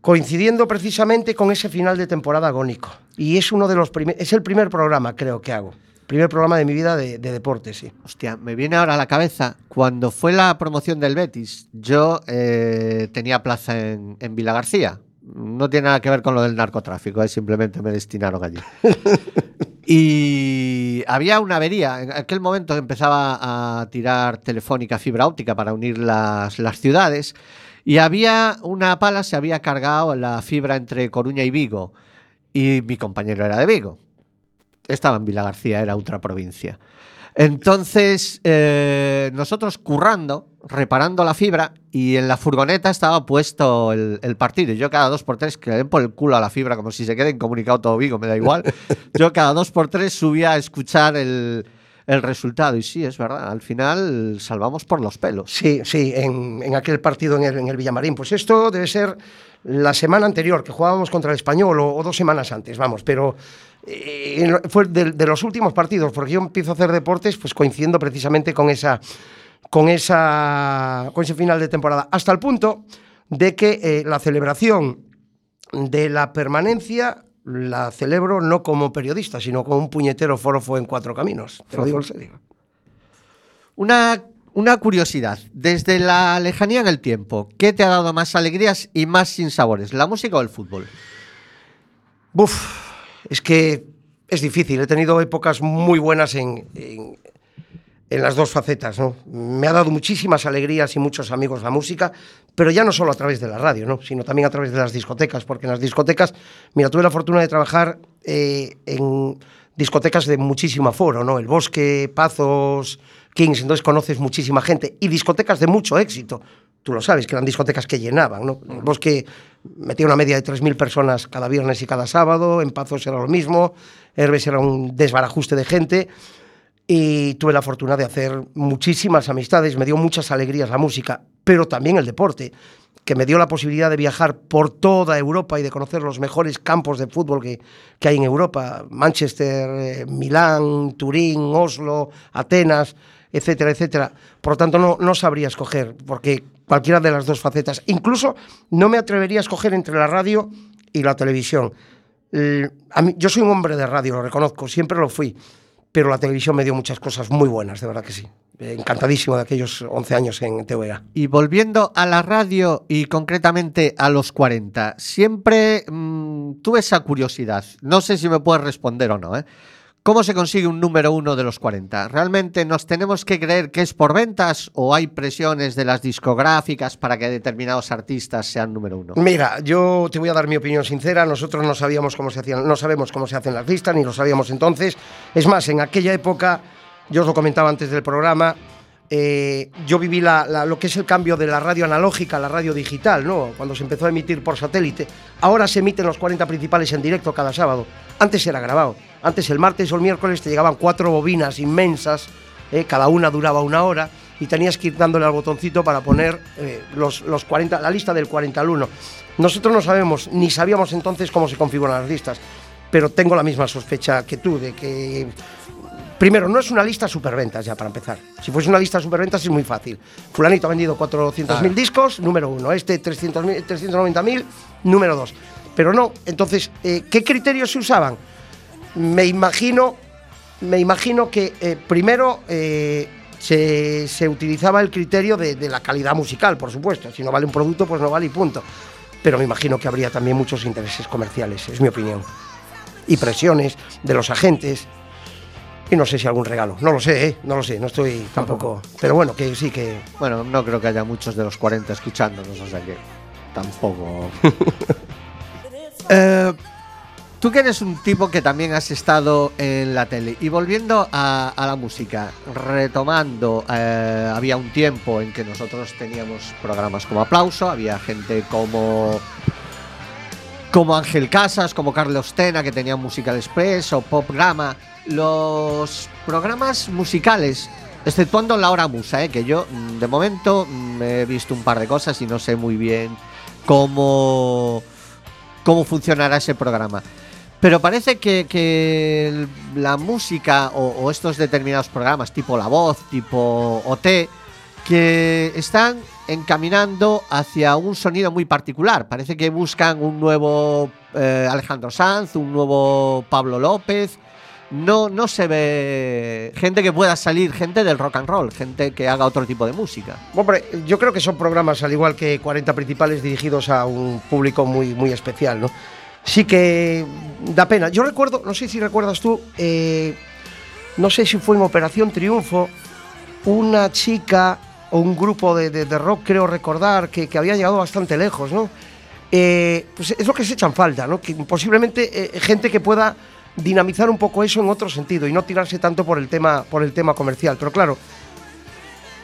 coincidiendo precisamente con ese final de temporada agónico. Y es uno de los es el primer programa, creo que hago. Primer programa de mi vida de, de deportes, sí. Hostia, me viene ahora a la cabeza, cuando fue la promoción del Betis, yo eh, tenía plaza en, en Vila García. No tiene nada que ver con lo del narcotráfico, eh, simplemente me destinaron allí. (laughs) y había una avería. En aquel momento empezaba a tirar telefónica fibra óptica para unir las, las ciudades. Y había una pala, se había cargado la fibra entre Coruña y Vigo. Y mi compañero era de Vigo estaba en Vila García, era otra provincia. Entonces, eh, nosotros currando, reparando la fibra, y en la furgoneta estaba puesto el, el partido. Y yo cada dos por tres, que le den por el culo a la fibra, como si se quede incomunicado todo Vigo, me da igual. (laughs) Yo cada dos por tres subía a escuchar el, el resultado. Y sí, es verdad, al final salvamos por los pelos. Sí, sí, en, en aquel partido en el, Villamarín. Pues esto debe ser la semana anterior, que jugábamos contra el Español, o, dos semanas antes, vamos, pero eh, fue de, de los últimos partidos, porque yo empiezo a hacer deportes pues coincidiendo precisamente con esa con esa con ese final de temporada, hasta el punto de que eh, la celebración de la permanencia la celebro no como periodista, sino como un puñetero forofo en cuatro caminos. Te lo digo en serio. Una, una curiosidad, desde la lejanía en el tiempo, ¿qué te ha dado más alegrías y más sinsabores, la música o el fútbol? Buf, es que es difícil. He tenido épocas muy buenas en, en- en las dos facetas, ¿no? Me ha dado muchísimas alegrías y muchos amigos la música, pero ya no solo a través de la radio, ¿no? Sino también a través de las discotecas, porque en las discotecas, mira, tuve la fortuna de trabajar eh, en discotecas de muchísimo aforo, ¿no? El Bosque, Pazos, Kings, entonces conoces muchísima gente y discotecas de mucho éxito. Tú lo sabes, que eran discotecas que llenaban, ¿no? El Bosque metía una media de 3.000 personas cada viernes y cada sábado, en Pazos era lo mismo, Herbes era un desbarajuste de gente y tuve la fortuna de hacer muchísimas amistades, me dio muchas alegrías la música, pero también el deporte, que me dio la posibilidad de viajar por toda Europa y de conocer los mejores campos de fútbol que, que hay en Europa, Manchester, eh, Milán, Turín, Oslo, Atenas, etcétera, etcétera. Por lo tanto, no, no sabría escoger, porque cualquiera de las dos facetas, incluso no me atrevería a escoger entre la radio y la televisión. Yo soy un hombre de radio, lo reconozco, siempre lo fui pero la televisión me dio muchas cosas muy buenas, de verdad que sí. Encantadísimo de aquellos 11 años en TVA. Y volviendo a la radio y concretamente a los 40, siempre mmm, tuve esa curiosidad. No sé si me puedes responder o no, ¿eh? ¿Cómo se consigue un número uno de los 40? ¿Realmente nos tenemos que creer que es por ventas o hay presiones de las discográficas para que determinados artistas sean número uno? Mira, yo te voy a dar mi opinión sincera. Nosotros no sabíamos cómo se hacían, no sabemos cómo se hacen las listas, ni lo sabíamos entonces. Es más, en aquella época, yo os lo comentaba antes del programa, eh, yo viví lo que es el cambio de la radio analógica a la radio digital, ¿no? Cuando se empezó a emitir por satélite. Ahora se emiten los 40 principales en directo cada sábado. Antes era grabado. Antes el martes o el miércoles te llegaban cuatro bobinas inmensas, eh, cada una duraba una hora y tenías que ir dándole al botoncito para poner eh, los, los 40, la lista del 40 al 1. Nosotros no sabemos, ni sabíamos entonces cómo se configuran las listas, pero tengo la misma sospecha que tú de que Primero, no es una lista superventas ya para empezar. Si fuese una lista superventas es muy fácil. Fulanito ha vendido 400.000 claro. discos, número uno. Este 390.000, número dos. Pero no, entonces, eh, ¿qué criterios se usaban? Me imagino, me imagino que eh, primero eh, se, se, utilizaba el criterio de, de la calidad musical, por supuesto. Si no vale un producto, pues no vale y punto. Pero me imagino que habría también muchos intereses comerciales, es mi opinión. Y presiones de los agentes, y no sé si algún regalo. No lo sé, ¿eh? No lo sé, no estoy tampoco. Pero bueno, que sí que. Bueno, no creo que haya muchos de los 40 escuchándonos, o sea que tampoco. (laughs) eh, tú que eres un tipo que también has estado en la tele y volviendo a, la música, retomando, eh, había un tiempo en que nosotros teníamos programas como Aplauso, había gente como como Ángel Casas, como Carlos Tena, que tenía Musical Express o Pop Grama los programas musicales, exceptuando la hora musa, ¿eh? que yo mm, de momento mm, he visto un par de cosas y no sé muy bien cómo, cómo funcionará ese programa. Pero parece que, la música o, estos determinados programas, tipo La Voz, tipo OT, que están encaminando hacia un sonido muy particular. Parece que buscan un nuevo eh, Alejandro Sanz, un nuevo Pablo López, no, no se ve gente que pueda salir, gente del rock and roll, gente que haga otro tipo de música. Yo creo que son programas, al igual que 40 principales, dirigidos a un público muy, muy especial, ¿no? Sí que da pena. Yo recuerdo, no sé si recuerdas tú, eh, no sé si fue en Operación Triunfo, una chica o un grupo de, de, rock, creo recordar, que, que, había llegado bastante lejos, ¿no? Eh, pues es lo que se echan falta, ¿no? Posiblemente eh, gente que pueda dinamizar un poco eso en otro sentido y no tirarse tanto por el tema, por el tema comercial. Pero claro,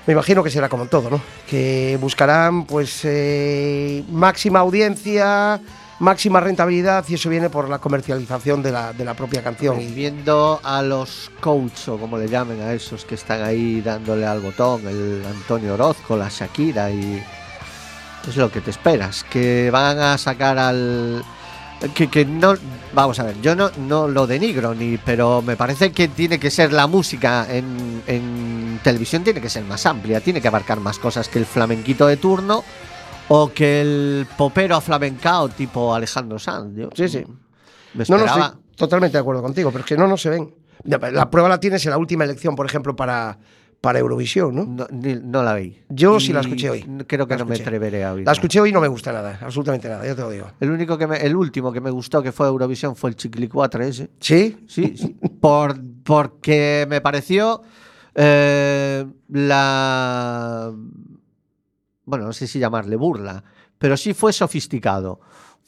me imagino que será como en todo, ¿no? Que buscarán pues eh, máxima audiencia, máxima rentabilidad y eso viene por la comercialización de la, de la propia canción. Y viendo a los coach o como le llamen a esos que están ahí dándole al botón, el Antonio Orozco, la Shakira y es lo que te esperas, que van a sacar al que, que, no vamos a ver yo no, no lo denigro ni pero me parece que tiene que ser la música en, en, televisión tiene que ser más amplia tiene que abarcar más cosas que el flamenquito de turno o que el popero aflamencao tipo Alejandro Sanz yo, sí sí me no, no estoy totalmente de acuerdo contigo pero es que no no se ven la prueba la tienes en la última elección por ejemplo para para Eurovisión, ¿no? No, ni, no la vi. Yo y sí la escuché hoy. Creo que la no escuché. me atreveré a oír. La escuché hoy y no me gusta nada, absolutamente nada, ya te lo digo. El único que me, el último que me gustó que fue Eurovisión fue el Chiquilicuatre ese. ¿Sí? Sí, sí. Por, porque me pareció eh, la... Bueno, no sé si llamarle burla, pero sí fue sofisticado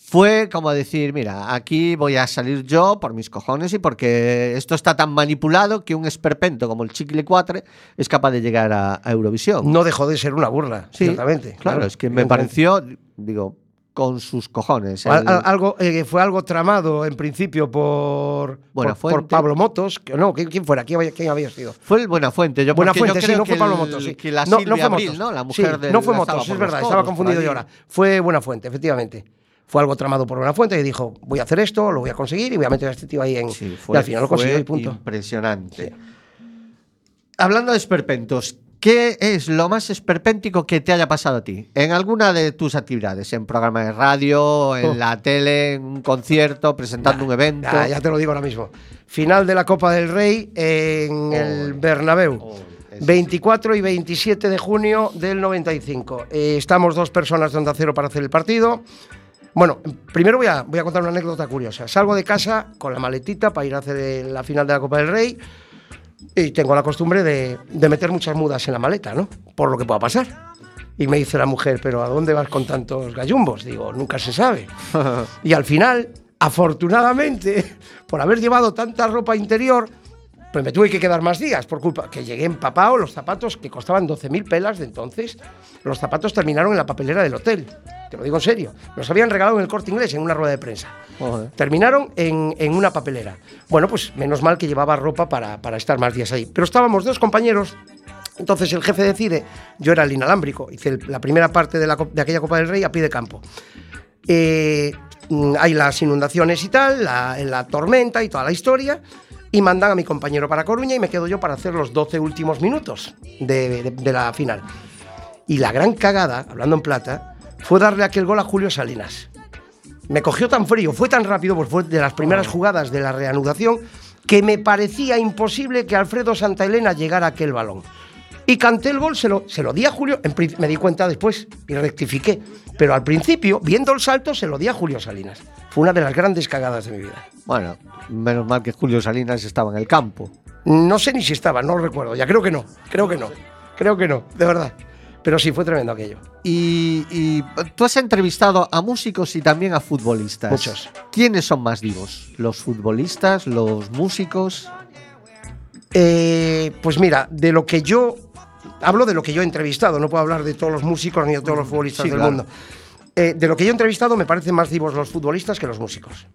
fue como decir, mira, aquí voy a salir yo por mis cojones y porque esto está tan manipulado que un esperpento como el Chicle 4 es capaz de llegar a, a, Eurovisión. No dejó de ser una burla, sí, ciertamente. Claro, claro, es que me pareció, digo, con sus cojones. Al- El- al- algo, eh, fue algo tramado en principio por, por, Buenafuente. por Pablo Motos. Que, no, ¿quién, fuera? ¿Quién, había- quién había sido? Fue el Buenafuente. Yo, Buenafuente, yo sí, creo no fue Pablo Motos, sí. Que la no, no fue Abril, Motos. ¿no? La Sí, mujer de No fue Motos, es verdad, estaba confundido yo ahora. Fue Buenafuente, efectivamente. Fue algo tramado por Buenafuente y dijo, voy a hacer esto, lo voy a conseguir y voy a meter a este tío ahí en... Sí, y fue, al final lo fue consiguió y punto. Impresionante. Hablando de esperpentos, ¿qué es lo más esperpéntico que te haya pasado a ti? En alguna de tus actividades, en programa de radio, en Oh. la tele, en un concierto, presentando un evento. Ya, ya te lo digo ahora mismo. Final de la Copa del Rey en el Bernabéu. Oh, eso 24 y 27 de junio del 95. Eh, estamos dos personas de Onda Cero para hacer el partido. Bueno, primero voy a, voy a contar una anécdota curiosa. Salgo de casa con la maletita para ir a hacer la final de la Copa del Rey y tengo la costumbre de, de meter muchas mudas en la maleta, ¿no? Por lo que pueda pasar. Y me dice la mujer, pero ¿a dónde vas con tantos gallumbos? Digo, nunca se sabe. (laughs) Y al final, afortunadamente, (laughs) por haber llevado tanta ropa interior, pues me tuve que quedar más días por culpa que llegué empapado, los zapatos que costaban 12.000 pelas de entonces, los zapatos terminaron en la papelera del hotel. Te lo digo en serio. Los habían regalado en el corte inglés en una rueda de prensa. Joder. Terminaron en, en una papelera. Bueno, pues menos mal que llevaba ropa para, para estar más días ahí. Pero estábamos dos compañeros. Entonces el jefe decide, yo era el inalámbrico, hice la primera parte de, la de aquella Copa del Rey a pie de campo. Eh, mm, hay las inundaciones y tal, la, la tormenta y toda la historia, y mandan a mi compañero para Coruña y me quedo yo para hacer los 12 últimos minutos de, de- de la final. Y la gran cagada, hablando en plata, fue darle aquel gol a Julio Salinas. Me cogió tan frío, fue tan rápido, pues fue de las primeras jugadas de la reanudación, que me parecía imposible que Alfredo Santaelena llegara a aquel balón. Y canté el gol, se lo, se lo di a Julio, en me di cuenta después y rectifiqué. Pero al principio, viendo el salto, se lo di a Julio Salinas. Fue una de las grandes cagadas de mi vida. Bueno, menos mal que Julio Salinas estaba en el campo. No sé ni si estaba, no lo recuerdo. Ya creo que no, creo que no, creo que no, de verdad. Pero sí, fue tremendo aquello. Y, y tú has entrevistado a músicos y también a futbolistas. Muchos. ¿Quiénes son más vivos? ¿Los futbolistas? ¿Los músicos? Eh, pues mira, de lo que yo. Hablo de lo que yo he entrevistado, no puedo hablar de todos los músicos ni de todos los futbolistas Sí, del claro. mundo. Eh, de lo que yo he entrevistado, me parecen más vivos los futbolistas que los músicos.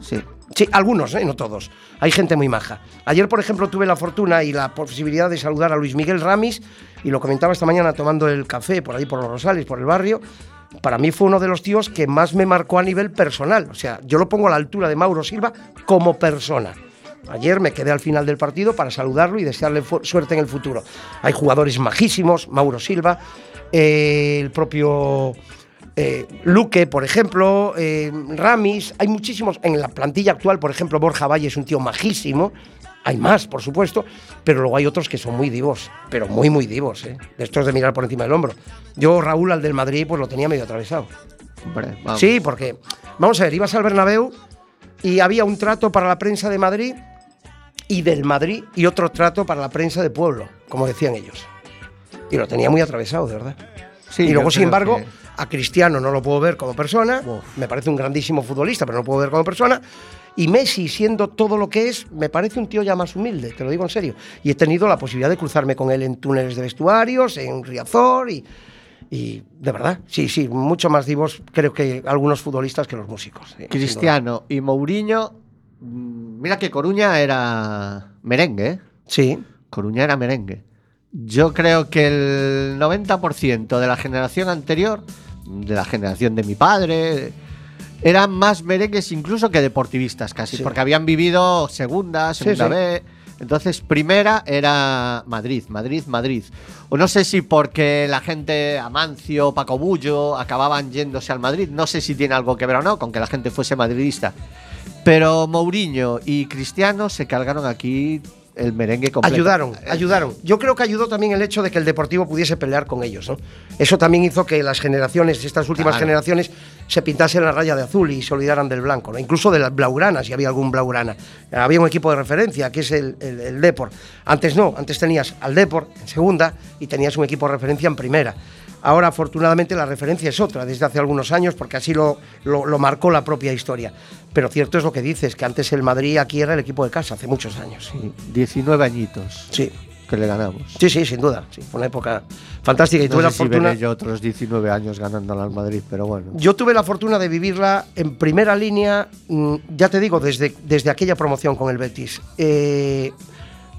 Sí. Sí, algunos, ¿eh? no todos. Hay gente muy maja. Ayer, por ejemplo, tuve la fortuna y la posibilidad de saludar a Luis Miguel Ramis, y lo comentaba esta mañana tomando el café por ahí por los Rosales, por el barrio. Para mí fue uno de los tíos que más me marcó a nivel personal. O sea, yo lo pongo a la altura de Mauro Silva como persona. Ayer me quedé al final del partido para saludarlo y desearle suerte en el futuro. Hay jugadores majísimos, Mauro Silva, eh, el propio eh, Luque, por ejemplo, eh, Ramis, hay muchísimos. En la plantilla actual, por ejemplo, Borja Valle es un tío majísimo. Hay más, por supuesto, pero luego hay otros que son muy divos, pero muy, muy divos, ¿eh? de estos de mirar por encima del hombro. Yo, Raúl, al del Madrid, pues lo tenía medio atravesado. Hombre. Sí, porque, vamos a ver, ibas al Bernabéu y había un trato para la prensa de Madrid y del Madrid y otro trato para la prensa de pueblo, como decían ellos. Y lo tenía muy atravesado, de verdad. Sí, y luego, sin embargo, que- a Cristiano no lo puedo ver como persona, Uf. me parece un grandísimo futbolista, pero no lo puedo ver como persona. Y Messi, siendo todo lo que es, me parece un tío ya más humilde, te lo digo en serio. Y he tenido la posibilidad de cruzarme con él en túneles de vestuarios, en Riazor y, y de verdad, sí, sí, mucho más divos creo que algunos futbolistas que los músicos. sí. Cristiano y Mourinho. mm, Mira que Coruña era merengue, ¿eh? Sí, Coruña era merengue. Yo creo que el 90% de la generación anterior, de la generación de mi padre, eran más merengues incluso que deportivistas casi, Sí. porque habían vivido segunda, Sí, segunda sí. B. Entonces, primera era Madrid, Madrid, Madrid. O no sé si porque la gente, Amancio, Paco Bullo, acababan yéndose al Madrid. No sé si tiene algo que ver o no con que la gente fuese madridista. Pero Mourinho y Cristiano se cargaron aquí el merengue completo. ayudaron, Eh, ayudaron. Yo creo que ayudó también el hecho de que el Deportivo pudiese pelear con ellos. ¿no? Eso también hizo que las generaciones, estas últimas Claro. generaciones, se pintasen la raya de azul y se olvidaran del blanco. ¿no? Incluso de las blaugranas, si había algún blaugrana. Había un equipo de referencia, que es el, el, el Depor. Antes no, antes tenías al Depor en segunda y tenías un equipo de referencia en primera. Ahora, afortunadamente, la referencia es otra, desde hace algunos años, porque así lo, lo, lo marcó la propia historia. Pero cierto es lo que dices, que antes el Madrid aquí era el equipo de casa, hace muchos años. Sí, 19 añitos. Sí. que le ganamos. Sí, sí, sin duda. Sí, fue una época fantástica y No tuve la sé si fortuna. yo otros 19 años ganando al Madrid, pero bueno. Yo tuve la fortuna de vivirla en primera línea, mm, ya te digo, desde, desde aquella promoción con el Betis. Eh,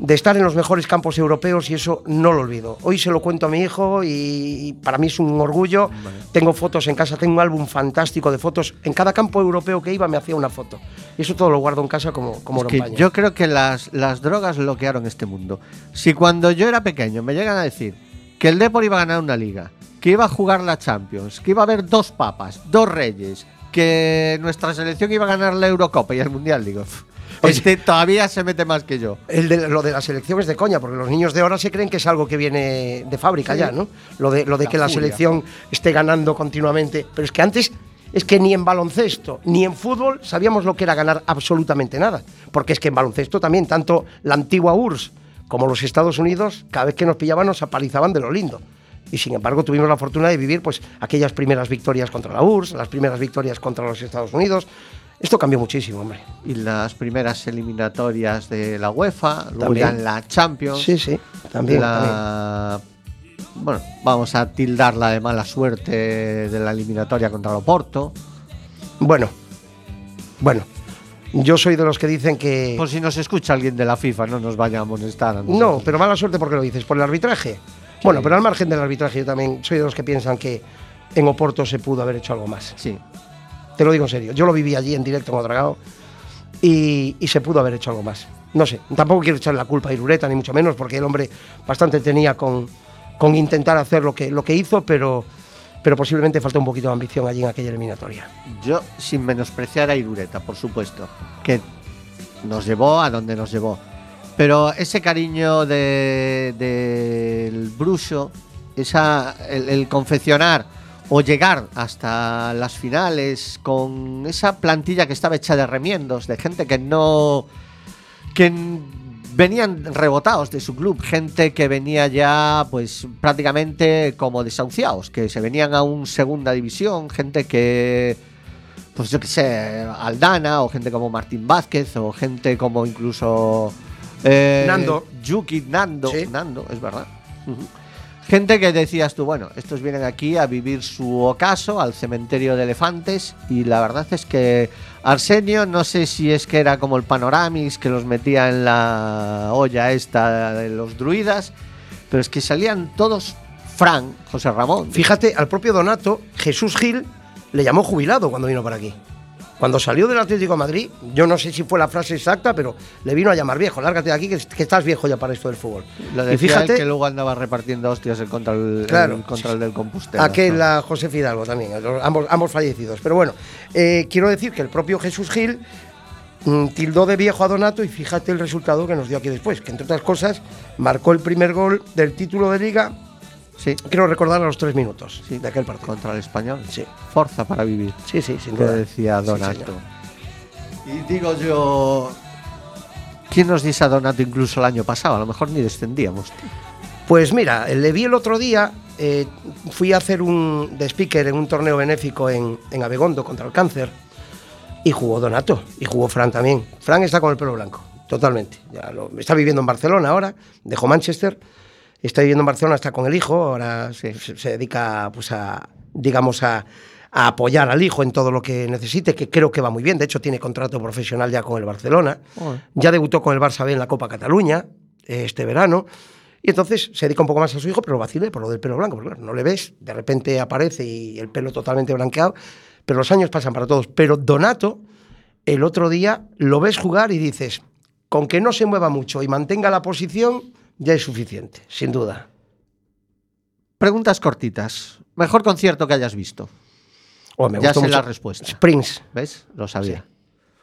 de estar en los mejores campos europeos y eso no lo olvido. Hoy se lo cuento a mi hijo y para mí es un orgullo. Tengo fotos en casa, tengo un álbum fantástico de fotos. En cada campo europeo que iba me hacía una foto. Y eso todo lo guardo en casa como, como Es que yo creo que las, las drogas bloquearon este mundo. Si cuando yo era pequeño me llegan a decir que el Depor iba a ganar una liga, que iba a jugar la Champions, que iba a haber dos papas, dos reyes, que nuestra selección iba a ganar la Eurocopa y el Mundial, digo, "Uf, Oye. este todavía se mete más que yo. El de, lo de la selección es de coña, porque los niños de ahora se creen que es algo que viene de fábrica ya, ¿no? Lo de, lo de La que la selección esté ganando continuamente. Pero es que antes, es que ni en baloncesto ni en fútbol sabíamos lo que era ganar absolutamente nada. Porque es que en baloncesto también, tanto la antigua URSS como los Estados Unidos, cada vez que nos pillaban nos apalizaban de lo lindo. Y sin embargo tuvimos la fortuna de vivir pues aquellas primeras victorias contra la URSS, las primeras victorias contra los Estados Unidos. Esto cambió muchísimo, hombre. Y las primeras eliminatorias de la UEFA, luego ya en la Champions. Sí, sí, también. también. la bueno, vamos a tildarla de mala suerte de la eliminatoria contra el Oporto. Bueno, bueno, yo soy de los que dicen que... Por si nos escucha alguien de la FIFA, no nos vaya a amonestar. a no, pero mala suerte porque lo dices, por el arbitraje. Bueno, pero al margen del arbitraje yo también soy de los que piensan que en Oporto se pudo haber hecho algo más. Sí. Te lo digo en serio, yo lo viví allí en directo en Odragao y, y se pudo haber hecho algo más. No sé, tampoco quiero echarle la culpa a Irureta, ni mucho menos, porque el hombre bastante tenía con, intentar hacer lo que, lo que hizo, pero, pero posiblemente faltó un poquito de ambición allí en aquella eliminatoria. Yo, sin menospreciar a Irureta, por supuesto, que nos llevó a donde nos llevó. Pero ese cariño de- del bruso, esa, el, el confeccionar o llegar hasta las finales con esa plantilla que estaba hecha de remiendos, de gente que no. que venían rebotados de su club, gente que venía ya, pues prácticamente como desahuciados, que se venían a un segunda división, gente que pues yo qué sé, Aldana o gente como Martín Vázquez o gente como incluso eh, Nando. Yuki, Nando, Sí. Nando, es verdad. Gente que decías tú, bueno, estos vienen aquí a vivir su ocaso al cementerio de elefantes y la verdad es que Arsenio, no sé si es que era como el Panoramix que los metía en la olla esta de los druidas, pero es que salían todos Fran, José Ramón. Fíjate, al propio Donato, Jesús Gil le llamó jubilado cuando vino para aquí. Cuando salió del Atlético de Madrid, yo no sé si fue la frase exacta, pero le vino a llamar viejo, lárgate de aquí que, que estás viejo ya para esto del fútbol. Lo y decía fíjate, él que luego andaba repartiendo hostias en contra el, Claro. el- contra el del Compostela. aquel ¿no? a José Fidalgo también, ambos fallecidos. Pero bueno, eh, quiero decir que el propio Jesús Gil mm, tildó de viejo a Donato y fíjate el resultado que nos dio aquí después, que entre otras cosas marcó el primer gol del título de liga, Sí, quiero recordar a los tres minutos sí, de aquel partido. Contra el español. Sí. Forza para vivir. Sí, sí, sin Que duda. decía Sí, Donato. señor. y digo yo. ¿Quién nos dice a Donato incluso el año pasado? A lo mejor ni descendíamos. Pues mira, le vi el otro día, eh, fui a hacer un de speaker en un torneo benéfico en, en Abegondo contra el cáncer y jugó Donato y jugó Fran también. Fran está con el pelo blanco, totalmente. Ya lo- está viviendo en Barcelona ahora, dejó Manchester, está viviendo en Barcelona, está con el hijo, ahora se, se- dedica pues a, digamos, a, a apoyar al hijo en todo lo que necesite, que creo que va muy bien. De hecho, tiene contrato profesional ya con el Barcelona. Ya debutó con el Barça B en la Copa Cataluña eh, este verano. Y entonces se dedica un poco más a su hijo, pero vacile por lo del pelo blanco. Porque claro, no le ves, de repente aparece y el pelo totalmente blanqueado. Pero los años pasan para todos. Pero Donato, el otro día lo ves jugar y dices, con que no se mueva mucho y mantenga la posición, ya es suficiente, sin duda. Preguntas cortitas. Mejor concierto que hayas visto. Oh, me Ya sé mucho. la respuesta. Prince. ¿Ves? Lo sabía.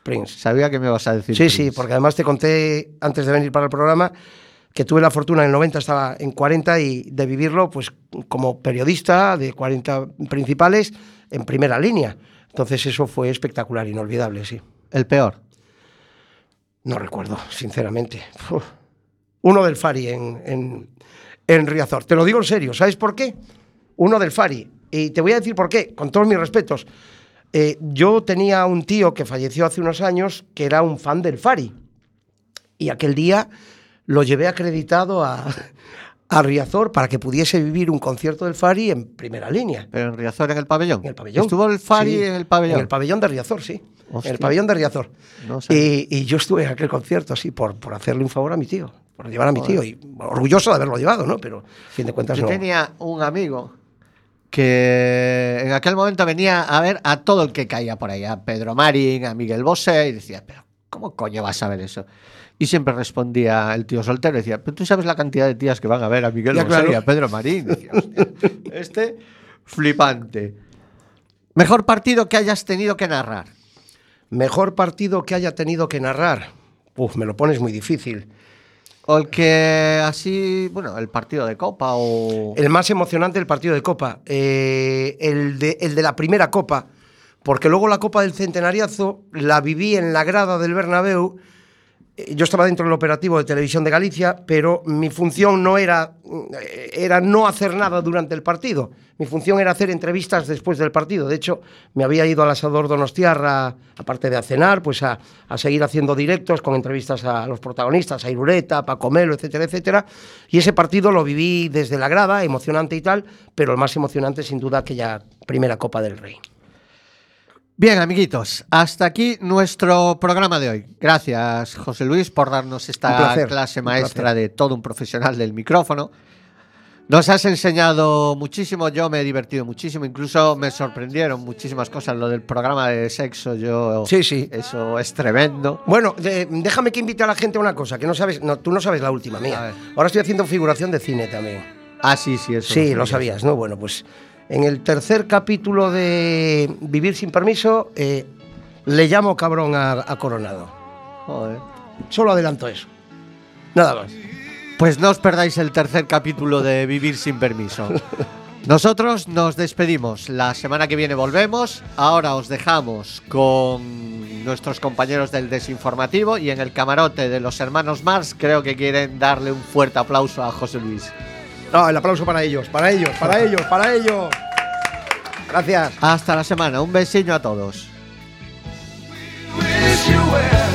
Prince. Sabía que me vas a decir. Sí, sí, porque además te conté antes de venir para el programa que tuve la fortuna en el 90, estaba en 40 y de vivirlo pues como periodista de 40 principales en primera línea. Entonces eso fue espectacular, inolvidable, sí. El peor. No recuerdo, sinceramente. Uf. Uno del Fari en, en, en Riazor. Te lo digo en serio, ¿sabes por qué? Uno del Fari. Y te voy a decir por qué, con todos mis respetos. Eh, yo tenía un tío que falleció hace unos años que era un fan del Fari. Y aquel día lo llevé acreditado a, (laughs) a Riazor para que pudiese vivir un concierto del Fari en primera línea. Pero en Riazor, en el pabellón. En el pabellón. Estuvo el Fari Sí, en el pabellón. En el pabellón de Riazor, sí. Hostia. En el pabellón de Riazor. No y, y yo estuve en aquel concierto, sí, por, por hacerle un favor a mi tío, por llevar a mi tío. Y orgulloso de haberlo llevado, ¿no? Pero, a fin de cuentas, Yo no. tenía un amigo que en aquel momento venía a ver a todo el que caía por ahí, a Pedro Marín, a Miguel Bosé, y decía, pero ¿cómo coño vas a ver eso? Y siempre respondía el tío soltero, decía, pero tú sabes la cantidad de tías que van a ver a Miguel Ya, Bosé claro. y a Pedro Marín. Decía, "Hostia, este flipante. Mejor partido que hayas tenido que narrar. Mejor partido que haya tenido que narrar. Uf, me lo pones muy difícil. O el que así, bueno, el partido de Copa o... El más emocionante el partido de Copa. Eh, el, de, el de la primera Copa. Porque luego la Copa del Centenariazo la viví en la grada del Bernabéu. Eh, Yo estaba dentro del operativo de Televisión de Galicia, pero mi función no era, eh, era no hacer nada durante el partido. Mi función era hacer entrevistas después del partido. De hecho, me había ido al asador Donostiarra, aparte de cenar, pues a, a seguir haciendo directos con entrevistas a los protagonistas, a Irureta, a Paco Melo, etcétera, etcétera. Y ese partido lo viví desde la grada, emocionante y tal, pero el más emocionante sin duda aquella primera Copa del Rey. Bien, amiguitos, hasta aquí nuestro programa de hoy. Gracias, José Luis, por darnos esta placer, clase maestra de todo un profesional del micrófono. Nos has enseñado muchísimo, yo me he divertido muchísimo, incluso me sorprendieron muchísimas cosas. Lo del programa de sexo, yo. Sí, sí. Eso es tremendo. Bueno, de- déjame que invite a la gente a una cosa, que no sabes, no, tú no sabes la última mía. Ahora estoy haciendo figuración de cine también. Ah, sí, sí, eso. Sí, lo sabías, ¿no? Bueno, pues en el tercer capítulo de Vivir sin permiso, eh, le llamo cabrón a, a Coronado. Joder. Solo adelanto eso. Nada más. Pues no os perdáis el tercer capítulo de Vivir sin permiso. (laughs) Nosotros nos despedimos. La semana que viene volvemos. Ahora os dejamos con nuestros compañeros del desinformativo y en el camarote de los hermanos Mars creo que quieren darle un fuerte aplauso a José Luis. No, el aplauso para ellos, para ellos, para ellos, para ellos. Gracias. Hasta la semana. Un besillo a todos. wish you well.